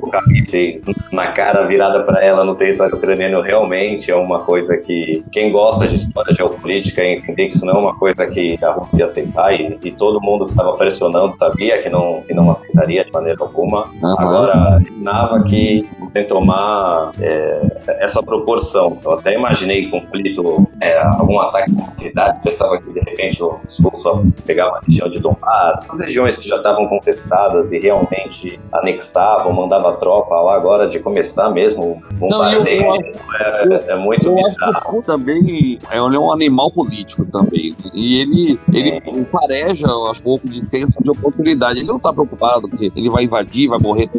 colocar mísseis na cara virada para ela no território ucraniano realmente é uma coisa que quem gosta de história geopolítica entender que isso não é uma coisa que a Rússia ia aceitar e, e todo mundo que estava pressionando sabia que não, que não aceitaria de maneira alguma. Uhum. Agora, imaginava que tem tomar é, essa proporção. Eu até imaginei conflito, é, algum ataque na cidade, pensava que de repente os russos pegavam a região de Donbass, as regiões que já estavam contestadas e realmente anexavam, mandava tropa lá agora de começar mesmo um bombardeio. É, é, muito eu bizarro. Também ele é um animal político também. E ele, ele eu acho, um pouco de senso de oportunidade. Ele não tá preocupado porque ele vai invadir, vai morrer,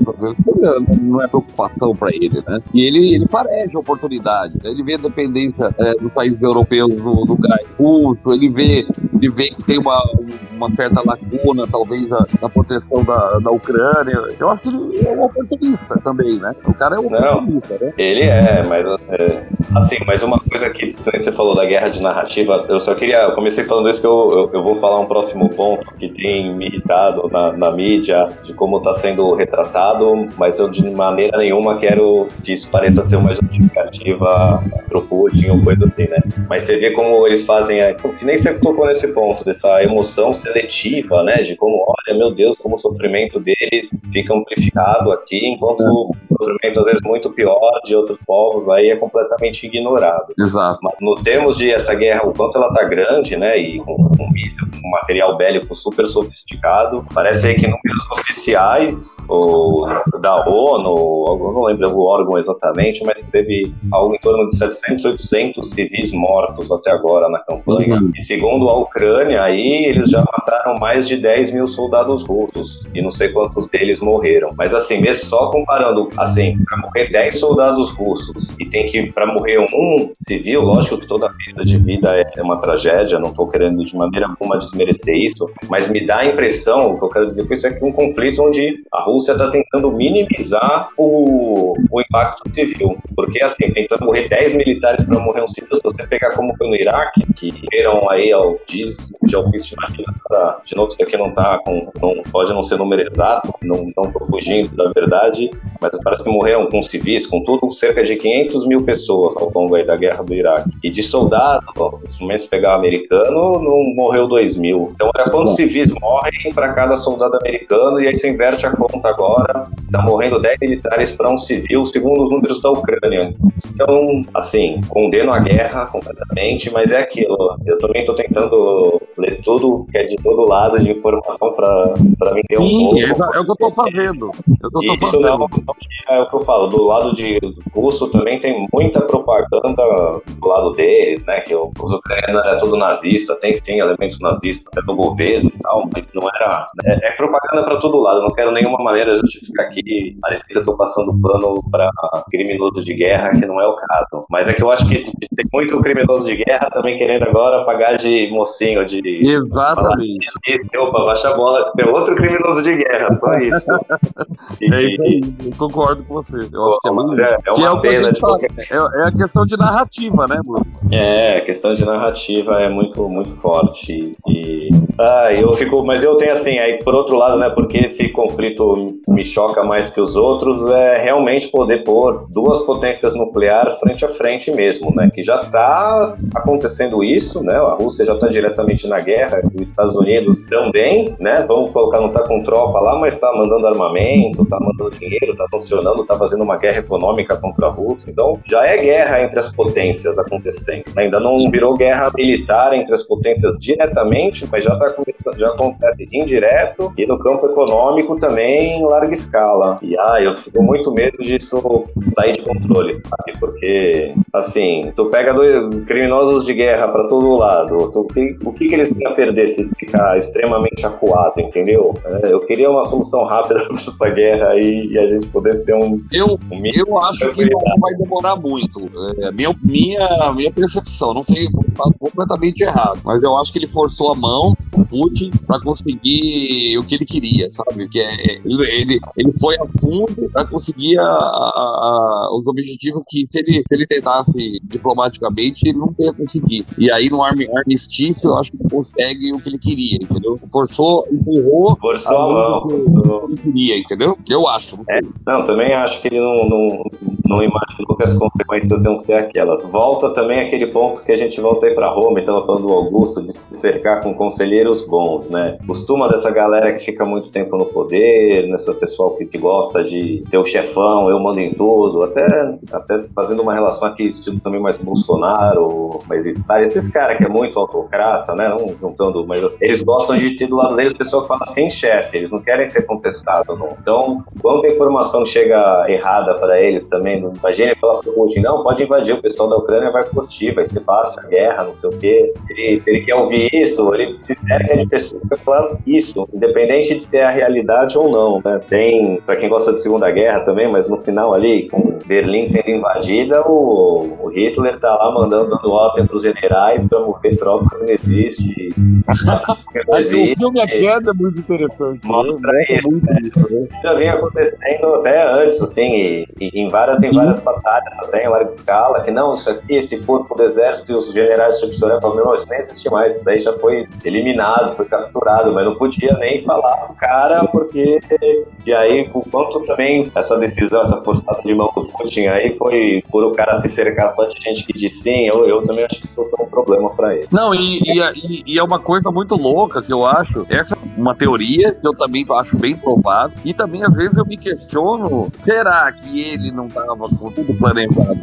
não é preocupação para ele, né? E ele, ele fareja a oportunidade. Né? Ele vê a dependência é, dos países europeus do, do gás russo, ele vê, ele vê que tem uma, um uma certa lacuna, talvez, na, na proteção da, da Ucrânia. Eu acho que ele é um oportunista também, né? O cara é um oportunista, né? Ele é, mas é, assim, mas uma coisa que você falou da guerra de narrativa, eu só queria, eu comecei falando isso que eu, eu, eu vou falar um próximo ponto que tem me irritado na, na mídia de como está sendo retratado, mas eu de maneira nenhuma quero que isso pareça ser uma justificativa pro Putin ou coisa assim, né? Mas você vê como eles fazem, que nem você tocou nesse ponto, dessa emoção seletiva, né? De como, olha, meu Deus, como o sofrimento deles fica amplificado aqui, enquanto o sofrimento, às vezes, muito pior de outros povos, aí é completamente ignorado. Exato. Mas no termos de essa guerra, o quanto ela tá grande, né? E com, com míssil, com material bélico super sofisticado, parece que números oficiais ou da ONU, eu não lembro o órgão exatamente, mas teve algo em torno de 700, 800 civis mortos até agora na campanha. Uhum. E segundo a Ucrânia, aí eles já mataram mais de 10 mil soldados russos e não sei quantos deles morreram. Mas assim, mesmo só comparando, assim, para morrer 10 soldados russos e tem que para morrer um civil, lógico que toda vida de vida é uma tragédia, não estou querendo de maneira alguma desmerecer isso, mas me dá a impressão, o que eu quero dizer com isso é que um conflito onde a Rússia está tentando minimizar o, o impacto civil. Porque, assim, tentando morrer 10 militares para morrer um civil, se você pegar como foi no Iraque, que viram aí ao diz, já ouvi estimativa, pra, de novo, isso aqui não tá com, não, pode não ser número exato, não, não tô fugindo da verdade, mas parece que morreram com civis, com tudo, cerca de 500 mil pessoas ao longo aí da guerra do Iraque. E de soldado, nesse momento pegar americano, não morreu 2 mil. Então, era quantos civis morrem para cada soldado americano, e aí você inverte a conta agora, tá morrendo 10 militares para um civil, segundo os números da Ucrânia. Então, assim, condeno a guerra completamente, mas é aquilo. Eu também tô tentando ler tudo que é de todo lado de informação para mim ter um Sim, pouco. é, é o que eu tô fazendo. É eu tô Isso fazendo. não, é o que eu falo. Do lado de do russo também tem muita propaganda do lado deles, né? Que o- os ucranianos era tudo nazista, tem sim elementos nazistas até do governo e tal, mas não era. É, é propaganda para todo lado. Não quero nenhuma maneira justificar aqui. Parece que eu tô passando pano para criminoso de guerra, que não é o caso. Mas é que eu acho que tem muito criminoso de guerra também querendo agora pagar de mocinho, de Exatamente. e, opa, baixa a bola, tem outro criminoso de guerra, só (laughs) isso. E, É isso aí, eu concordo com você. Eu acho que é, muito é, é é uma que a pena de qualquer. É, é a questão de narrativa, né, Bruno? É, a questão de narrativa é muito, muito forte. E. Ah, eu fico. Mas eu tenho assim, aí por outro lado, né, porque esse conflito me choca mais que os outros, é realmente poder pôr duas potências nucleares frente a frente mesmo, né? Que já está acontecendo isso, né? A Rússia já está diretamente na guerra, os Estados Unidos também, né? Vamos colocar, não tá com tropa lá, mas tá mandando armamento, tá mandando dinheiro, tá funcionando, tá fazendo uma guerra econômica contra a Rússia. Então, já é guerra entre as potências acontecendo. né? Ainda não virou guerra militar entre as potências diretamente, mas já tá começando, já acontece indireto e no campo econômico também em larga escala. E ah, eu fico muito medo disso sair de controle, sabe? Porque, assim, tu pega dois criminosos de guerra pra todo lado, tu- o que, o que, que eles têm a perder se ficar extremamente acuado, entendeu? É, eu queria uma solução rápida (laughs) pra essa guerra aí e a gente pudesse ter um, Eu, um eu acho que não vai demorar muito. É minha, minha, minha percepção. Não sei, posso estar completamente errado. Mas eu acho que ele forçou a mão, o Putin, pra conseguir o que ele queria, sabe? Que é, ele, ele, foi a fundo pra conseguir a- a- a- os objetivos que, se ele, se ele tentasse diplomaticamente, ele não ia conseguir. E aí, no armi- armistício, eu acho que consegue o que ele queria, entendeu? Forçou, empurrou forçou a mão. do que ele queria, entendeu? Eu acho, não sei. Não, também acho que ele não, não, não imaginou que as consequências iam ser aquelas. Volta também aquele ponto que a gente volta aí pra Roma, e tava falando do Augusto, de se cercar com conselheiros bons, né? Costuma dessa galera que fica muito tempo no poder, nessa pessoal que, que gosta de ter o chefão, eu mando em tudo, até, até fazendo uma relação aqui, estilo também mais Bolsonaro, mais Stalin, esses caras que é muito autocrata, né? Não juntando, mas eles gostam de ter do lado deles pessoa que fala sem chefe, eles não querem ser contestados, não. Então, quando a informação chega errada para eles também, fazendo. Imagina falar pro Putin, não, pode invadir, o pessoal da Ucrânia vai curtir, vai ser fácil a guerra, não sei o quê. Ele, ele quer ouvir isso, ele se cerca de pessoas que falam isso, independente de ser a realidade ou não, né? Tem, pra quem gosta de Segunda Guerra também, mas no final ali, com Berlim sendo invadida, o, o Hitler tá lá mandando dando ordem pros generais pra mover tropas que não existe. (laughs) Não existe. O filme A Queda é muito interessante. Mostra né? isso. Né? Já vinha acontecendo até antes, assim, e, em várias, em várias batalhas, até em larga escala, que não, isso aqui, esse corpo do exército e os generais de falaram, não, isso nem existe mais, isso daí já foi eliminado, foi capturado, mas não podia nem falar pro cara, porque. E aí, o quanto também essa decisão, essa forçada de mão do Putin aí foi por o cara se cercar só de gente que diz sim, eu, eu também acho que isso foi um problema pra ele. Não, e, e, e, é uma coisa muito louca que eu acho, essa é uma teoria que eu também acho bem provável, e também às vezes eu me questiono, será que ele não tava com tudo planejado?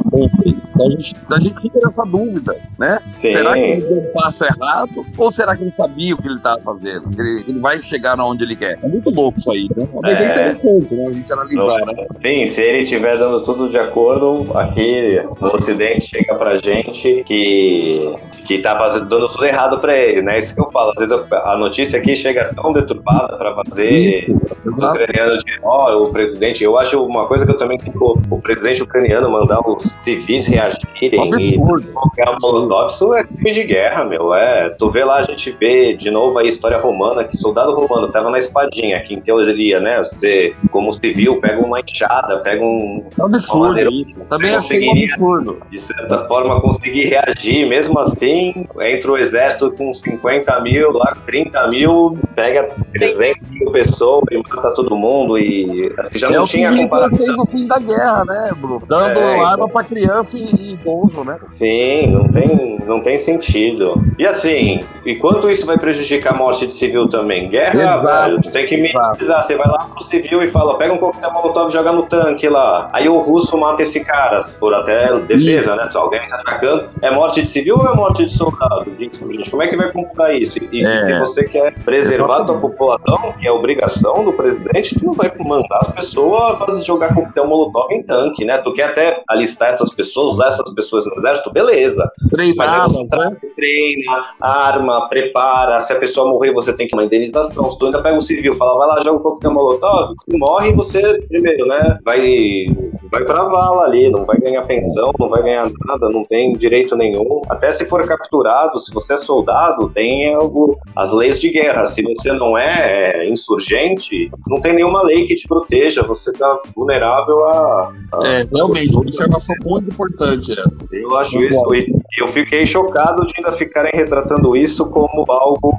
Então a gente, a gente fica nessa dúvida, né? Sim. Será que ele deu um passo errado? Ou será que ele sabia o que ele estava fazendo? Ele, ele vai chegar onde ele quer. É muito louco isso aí, né? Mas é, é interessante, né? A gente analisar, né? Sim, se ele estiver dando tudo de acordo, aqui no Ocidente chega pra gente que, que tá fazendo, dando tudo errado pra ele, né? Isso que eu falo. Às vezes eu, a notícia aqui chega tão deturbada pra fazer Isso, os ucranianos de ó, o presidente. Eu acho uma coisa que eu também fico, o presidente ucraniano mandar os civis reagirem Um absurdo. e Molotov, isso é crime de guerra, meu. É, tu vê lá, a gente vê de novo a história romana, que soldado romano tava na espadinha, que em teoria, né? Você, como civil, pega uma enxada, pega um. É um absurdo. uma madeira- isso. Também achei um absurdo. de certa forma, conseguir reagir. Mesmo assim, entra o exército com 50 mil, lá 30 mil, pega 300 mil pessoas e mata todo mundo. E assim, já é não o que tinha comparação. fez no fim da guerra, né, Bruno? Dando É, arma então. pra criança e, idoso, né? Sim, não tem, não tem sentido. E assim, e quanto isso vai prejudicar a morte de civil também? Guerra, Exato, velho, você tem que minimizar. Você vai lá pro civil e fala, pega um coquetel molotov e joga no tanque lá. Aí o russo mata esse cara, por até defesa, né? Se alguém tá atacando, é morte de civil ou é morte de soldado? Gente, como é que vai computar isso? E É. se você quer preservar a tua população, que é obrigação do presidente, tu não vai mandar as pessoas fazer, jogar coquetel molotov em tanque, né? Tu quer até alistar essas pessoas, usar essas pessoas no exército, beleza. Mas aí você né? tra- treina, arma, prepara. Se a pessoa morrer, você tem que uma indenização. Se tu ainda pega um civil, fala, vai lá, joga o coquetel molotov, morre você, primeiro, né? Vai, vai pra vala ali, não vai ganhar pensão, não vai ganhar nada, não tem direito nenhum. Até se for capturado, se você é soldado, tem algo, as leis de guerra. Se você não é, é, insurgente, não tem nenhuma lei que te proteja. Você tá vulnerável a. a É, realmente, observação muito importante essa. eu acho isso. E eu fiquei chocado de ainda ficarem retratando isso como algo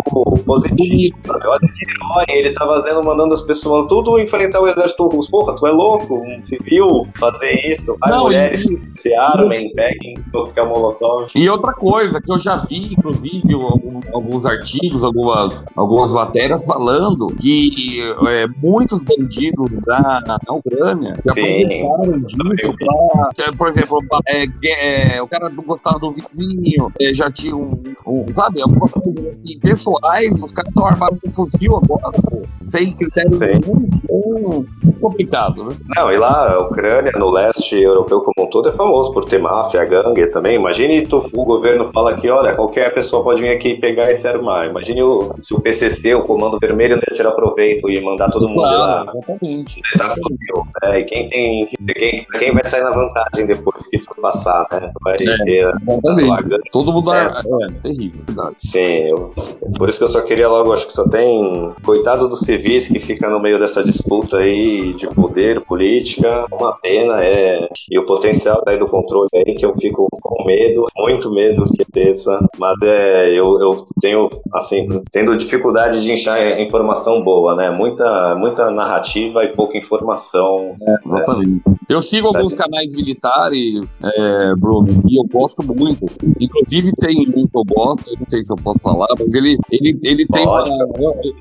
positivo. sabe? Olha que herói, ele tá fazendo, mandando as pessoas tudo enfrentar o exército russo. Porra, tu é louco? Um civil fazer isso? Ai, Não, mulheres e- se armem, peguem coquetel molotov. E outra coisa que eu já vi, inclusive, alguns artigos, algumas, algumas matérias falando que é, muitos bandidos da, da Ucrânia já Sim. disso pra, é, por exemplo, é, é, o cara não gostava do vizinho, é, já tinha um, um, sabe, algumas coisas assim, pessoais, os caras estão armados com fuzil agora, pô, sem critério nenhum, então, complicado, né? Não, e lá a Ucrânia, no leste europeu como um todo, é famoso por ter máfia, gangue também. Imagine tu, o governo fala que, olha, qualquer pessoa pode vir aqui e pegar e se armar. Imagine o, se o PCC, o Comando Vermelho, não ia tirar proveito e mandar todo mundo lá. Claro, exatamente. Tá fudeu, né? E quem tem. Quem, quem vai sair na vantagem depois que isso passar, né? Tu vai É. ter. Exatamente. Todo mundo É. é, é terrível, verdade. Sim, eu- por isso que eu só queria logo, acho que só tem. Coitado dos civis que fica no meio dessa disputa aí de poder, política, uma pena, é. E o potencial daí do controle aí, que eu fico com medo, muito medo que desça. Mas é, eu, eu tenho, assim, tendo dificuldade de enxergar informação boa, né? Muita, muita narrativa e pouca informação. Exatamente. Eu sigo alguns canais militares, é, Bruno, que eu gosto muito. Inclusive tem um que eu gosto, não sei se eu posso falar, mas ele, ele, ele tem uma,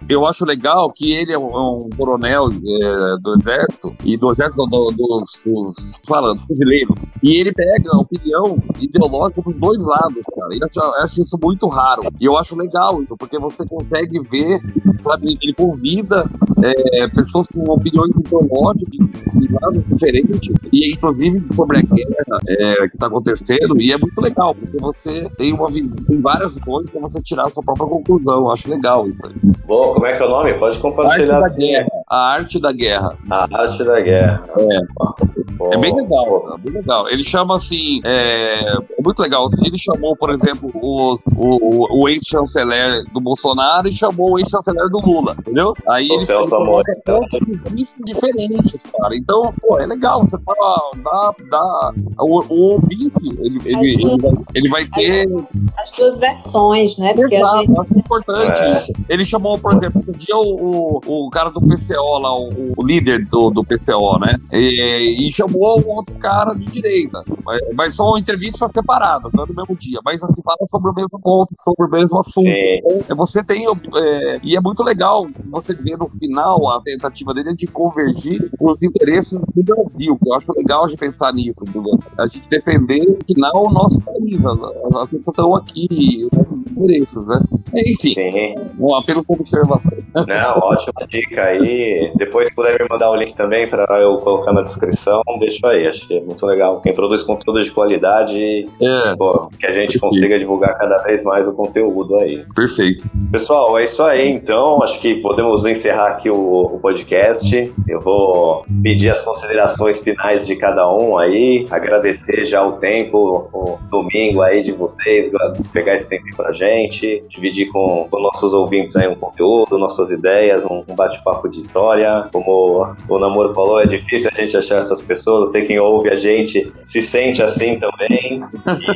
eu, acho legal que ele é um, é um coronel é, do exército e do exército do- dos, dos fala, dos fuzileiros. E ele pega a opinião ideológica dos dois lados, cara. E eu acho, eu acho isso muito raro. E eu acho legal isso, porque você consegue ver, sabe, ele convida é, pessoas com opiniões ideológicas de lados diferentes e inclusive sobre a guerra é, que está acontecendo, e é muito legal, porque você tem uma visão, tem várias visões para você tirar a sua própria conclusão. Eu acho legal isso aí. Bom, como é que é o nome? Pode compartilhar assim. guerra. A arte da guerra. A arte da guerra. É. É bem legal, cara, bem legal. Ele chama assim, é, é muito legal. Ele chamou, por exemplo, o, o, o ex-chanceler do Bolsonaro e chamou o ex-chanceler do Lula, entendeu? Aí O ele Celso coloca pontos vista diferentes, cara. Então, pô, é legal. Você fala, dá, dá, o, o ouvinte, ele, ele, ele, vai, ele vai ter As duas versões, né? Porque a Exato, gente acho importante. É. Ele chamou, por exemplo, um dia o, o, o cara do PCO lá, o, o líder do, do PCO, né? E, e chamou um outro cara de direita. Mas, mas são entrevistas separadas, não é no mesmo dia. Mas assim, fala sobre o mesmo ponto, sobre o mesmo assunto. Sim. Então, você tem. é, e é muito legal você ver no final a tentativa dele de convergir os interesses do Brasil. Eu acho legal de pensar nisso. entendeu? A gente defender, no final, o nosso país. As, as as pessoas estão aqui, os nossos interesses, né? Enfim, Sim. bom, apenas como observação. Não, ótima dica aí. Depois, se puder me mandar o link também para eu colocar na descrição, deixa aí. Acho que é muito legal. Quem produz conteúdo de qualidade, É, pô, que a gente consiga divulgar cada vez mais o conteúdo aí. perfeito. Pessoal, é isso aí então. Acho que podemos encerrar aqui o, o podcast. Eu vou pedir as considerações finais de cada um aí, agradecer já o tempo, o domingo aí de vocês, pegar esse tempo pra gente, dividir com, com nossos ouvintes aí um conteúdo, nossas ideias, um, um bate-papo de história. Como o Namoro falou, é difícil a gente achar essas pessoas. Eu sei quem ouve a gente se sente assim também.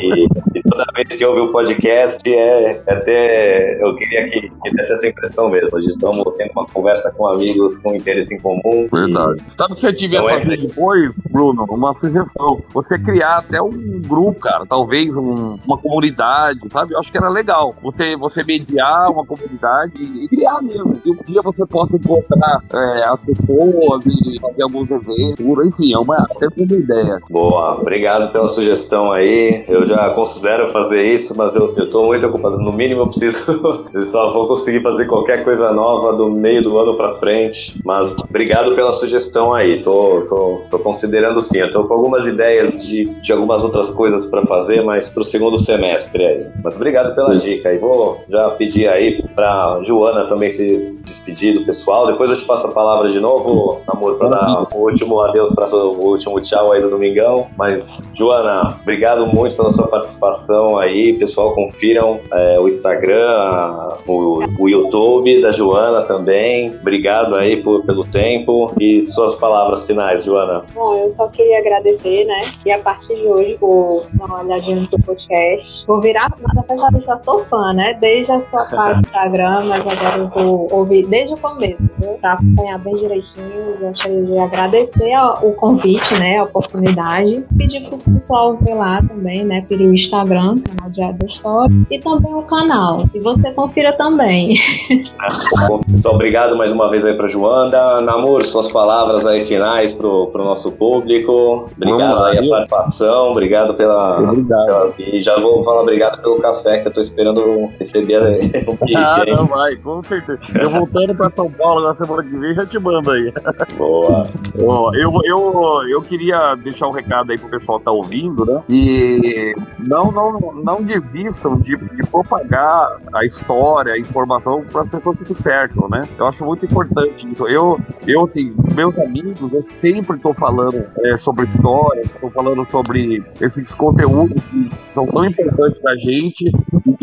E, (laughs) toda vez que ouve o podcast, é, é até. Eu queria que, que desse essa impressão mesmo. Gente estamos tendo uma conversa com amigos com interesse em comum. Verdade. Sabe o que você devia Então, fazer depois, Bruno? Uma sugestão. Você criar até um grupo, cara. Talvez um- uma comunidade, sabe? Eu acho que era legal. Você, você mediar uma comunidade e, e criar mesmo. E um dia você possa encontrar é, as pessoas e fazer alguns eventos. Enfim, é uma, é uma ideia. Boa, obrigado pela sugestão aí. Eu já considero fazer isso, mas eu, eu tô muito ocupado. No mínimo, eu preciso. (laughs) eu só vou conseguir fazer qualquer coisa nova do meio do ano pra frente. Mas obrigado pela sugestão aí. Tô, tô, tô considerando sim. Eu tô com algumas ideias de, de algumas outras coisas pra fazer, mas pro segundo semestre aí. Mas obrigado pela dica. E vou já pedir aí pra Joana também se despedir do pessoal. Depois eu te passo a palavra de novo, amor, pra dar o último adeus, pra, o último tchau aí do Domingão. Mas, Joana, obrigado muito pela sua participação aí. Pessoal, confiram é, o Instagram, o, o YouTube da Joana também. Obrigado aí por, pelo tempo. E suas palavras finais, Joana. Bom, eu só queria agradecer, né? E a partir de hoje, por dar uma olhadinha no seu podcast. Vou virar, na verdade, eu já sou fã, né? Desde a sua (laughs) página do Instagram, mas agora eu vou ouvir desde o começo, viu? Pra acompanhar bem direitinho. Eu gostaria de agradecer o convite, né? A oportunidade. Pedir pro pessoal ver lá também, né? Pedir o Instagram, canal Diário da História. E também o canal. E você confira também. (laughs) Bom, Pessoal, obrigado mais uma vez aí pra Joana. Namor, suas palavras aí finais pro, pro nosso público. Obrigado lá, aí a participação, obrigado pela, Obrigado. pelas- E já vou falar obrigado pelo café que eu tô esperando receber (laughs) o Ah, não, vai, com certeza. Eu voltando pra São Paulo na semana que vem, já te mando aí. Boa. (laughs) Ó, eu, eu, eu queria deixar um recado aí pro pessoal que tá ouvindo, né? E não, não, não desistam de, de propagar a história, a informação para as pessoas que te cercam, né? Eu acho muito importante isso. Eu, eu assim, meus amigos, eu sempre tô falando é, sobre história, estou falando sobre esses conteúdos que são tão importantes pra gente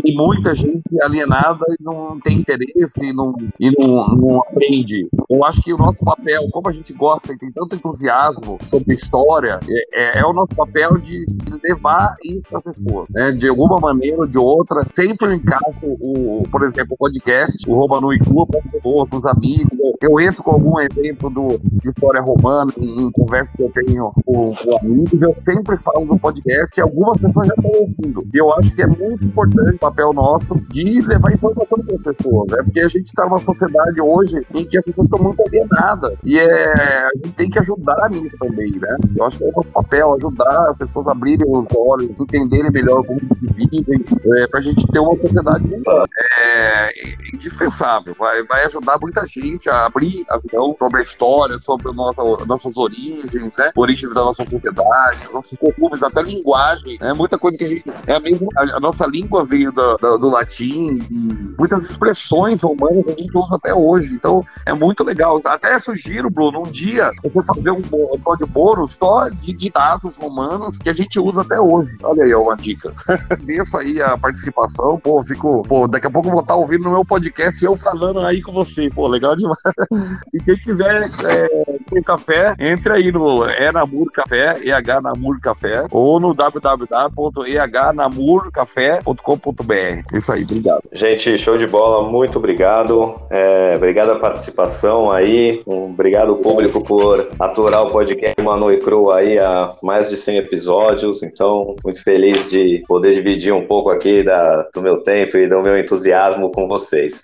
e muita gente alienada e não tem interesse não, e não, não aprende. Eu acho que o nosso papel, como a gente gosta e tem tanto entusiasmo sobre história, é, é- é o nosso papel de levar isso às pessoas, né? De alguma maneira ou de outra. Sempre eu encaixo o, por exemplo, o podcast, o Romano e Clube, com os amigos. Eu entro com algum exemplo do, de história romana em, em conversa que eu tenho com, com amigos. Eu sempre falo do podcast e algumas pessoas já estão ouvindo. E eu acho que é muito importante o papel nosso de levar informação para as pessoas, né? Porque a gente está numa sociedade hoje em que as pessoas estão muito alienadas. E é, a gente tem que ajudar nisso também, né? Eu acho que é o nosso papel, ajudar as pessoas a abrirem os olhos, entenderem melhor como eles vivem, é, pra gente ter uma sociedade. É indispensável, vai, vai ajudar muita gente a abrir a visão sobre a história, sobre a nossa, nossas origens, né? Origens da nossa sociedade, nossos costumes, até linguagem, né? Muita coisa que a gente. É a, mesma, a, a nossa língua veio do, do, do latim e muitas expressões romanas a gente usa até hoje. Então é muito legal. Até sugiro, Bruno, um dia você fazer um, um código bônus só de ditados romanos que a gente usa até hoje. Olha aí, uma dica. (laughs) Agradeço aí a participação. Pô, fico. Pô, daqui a pouco vou estar ouvindo no meu podcast eu falando aí com vocês. Pô, legal demais. (laughs) E quem quiser é, café, entre aí no É Namur Café, EH Namur Café, ou no www.ehnamurcafé.com.br. Isso aí, obrigado. Gente, show de bola, muito obrigado. É, obrigado a participação aí. Obrigado público por aturar o podcast Manu e Cru aí há mais de 100 episódios. Então, muito feliz de poder dividir um pouco aqui da, do meu tempo e do meu entusiasmo com vocês.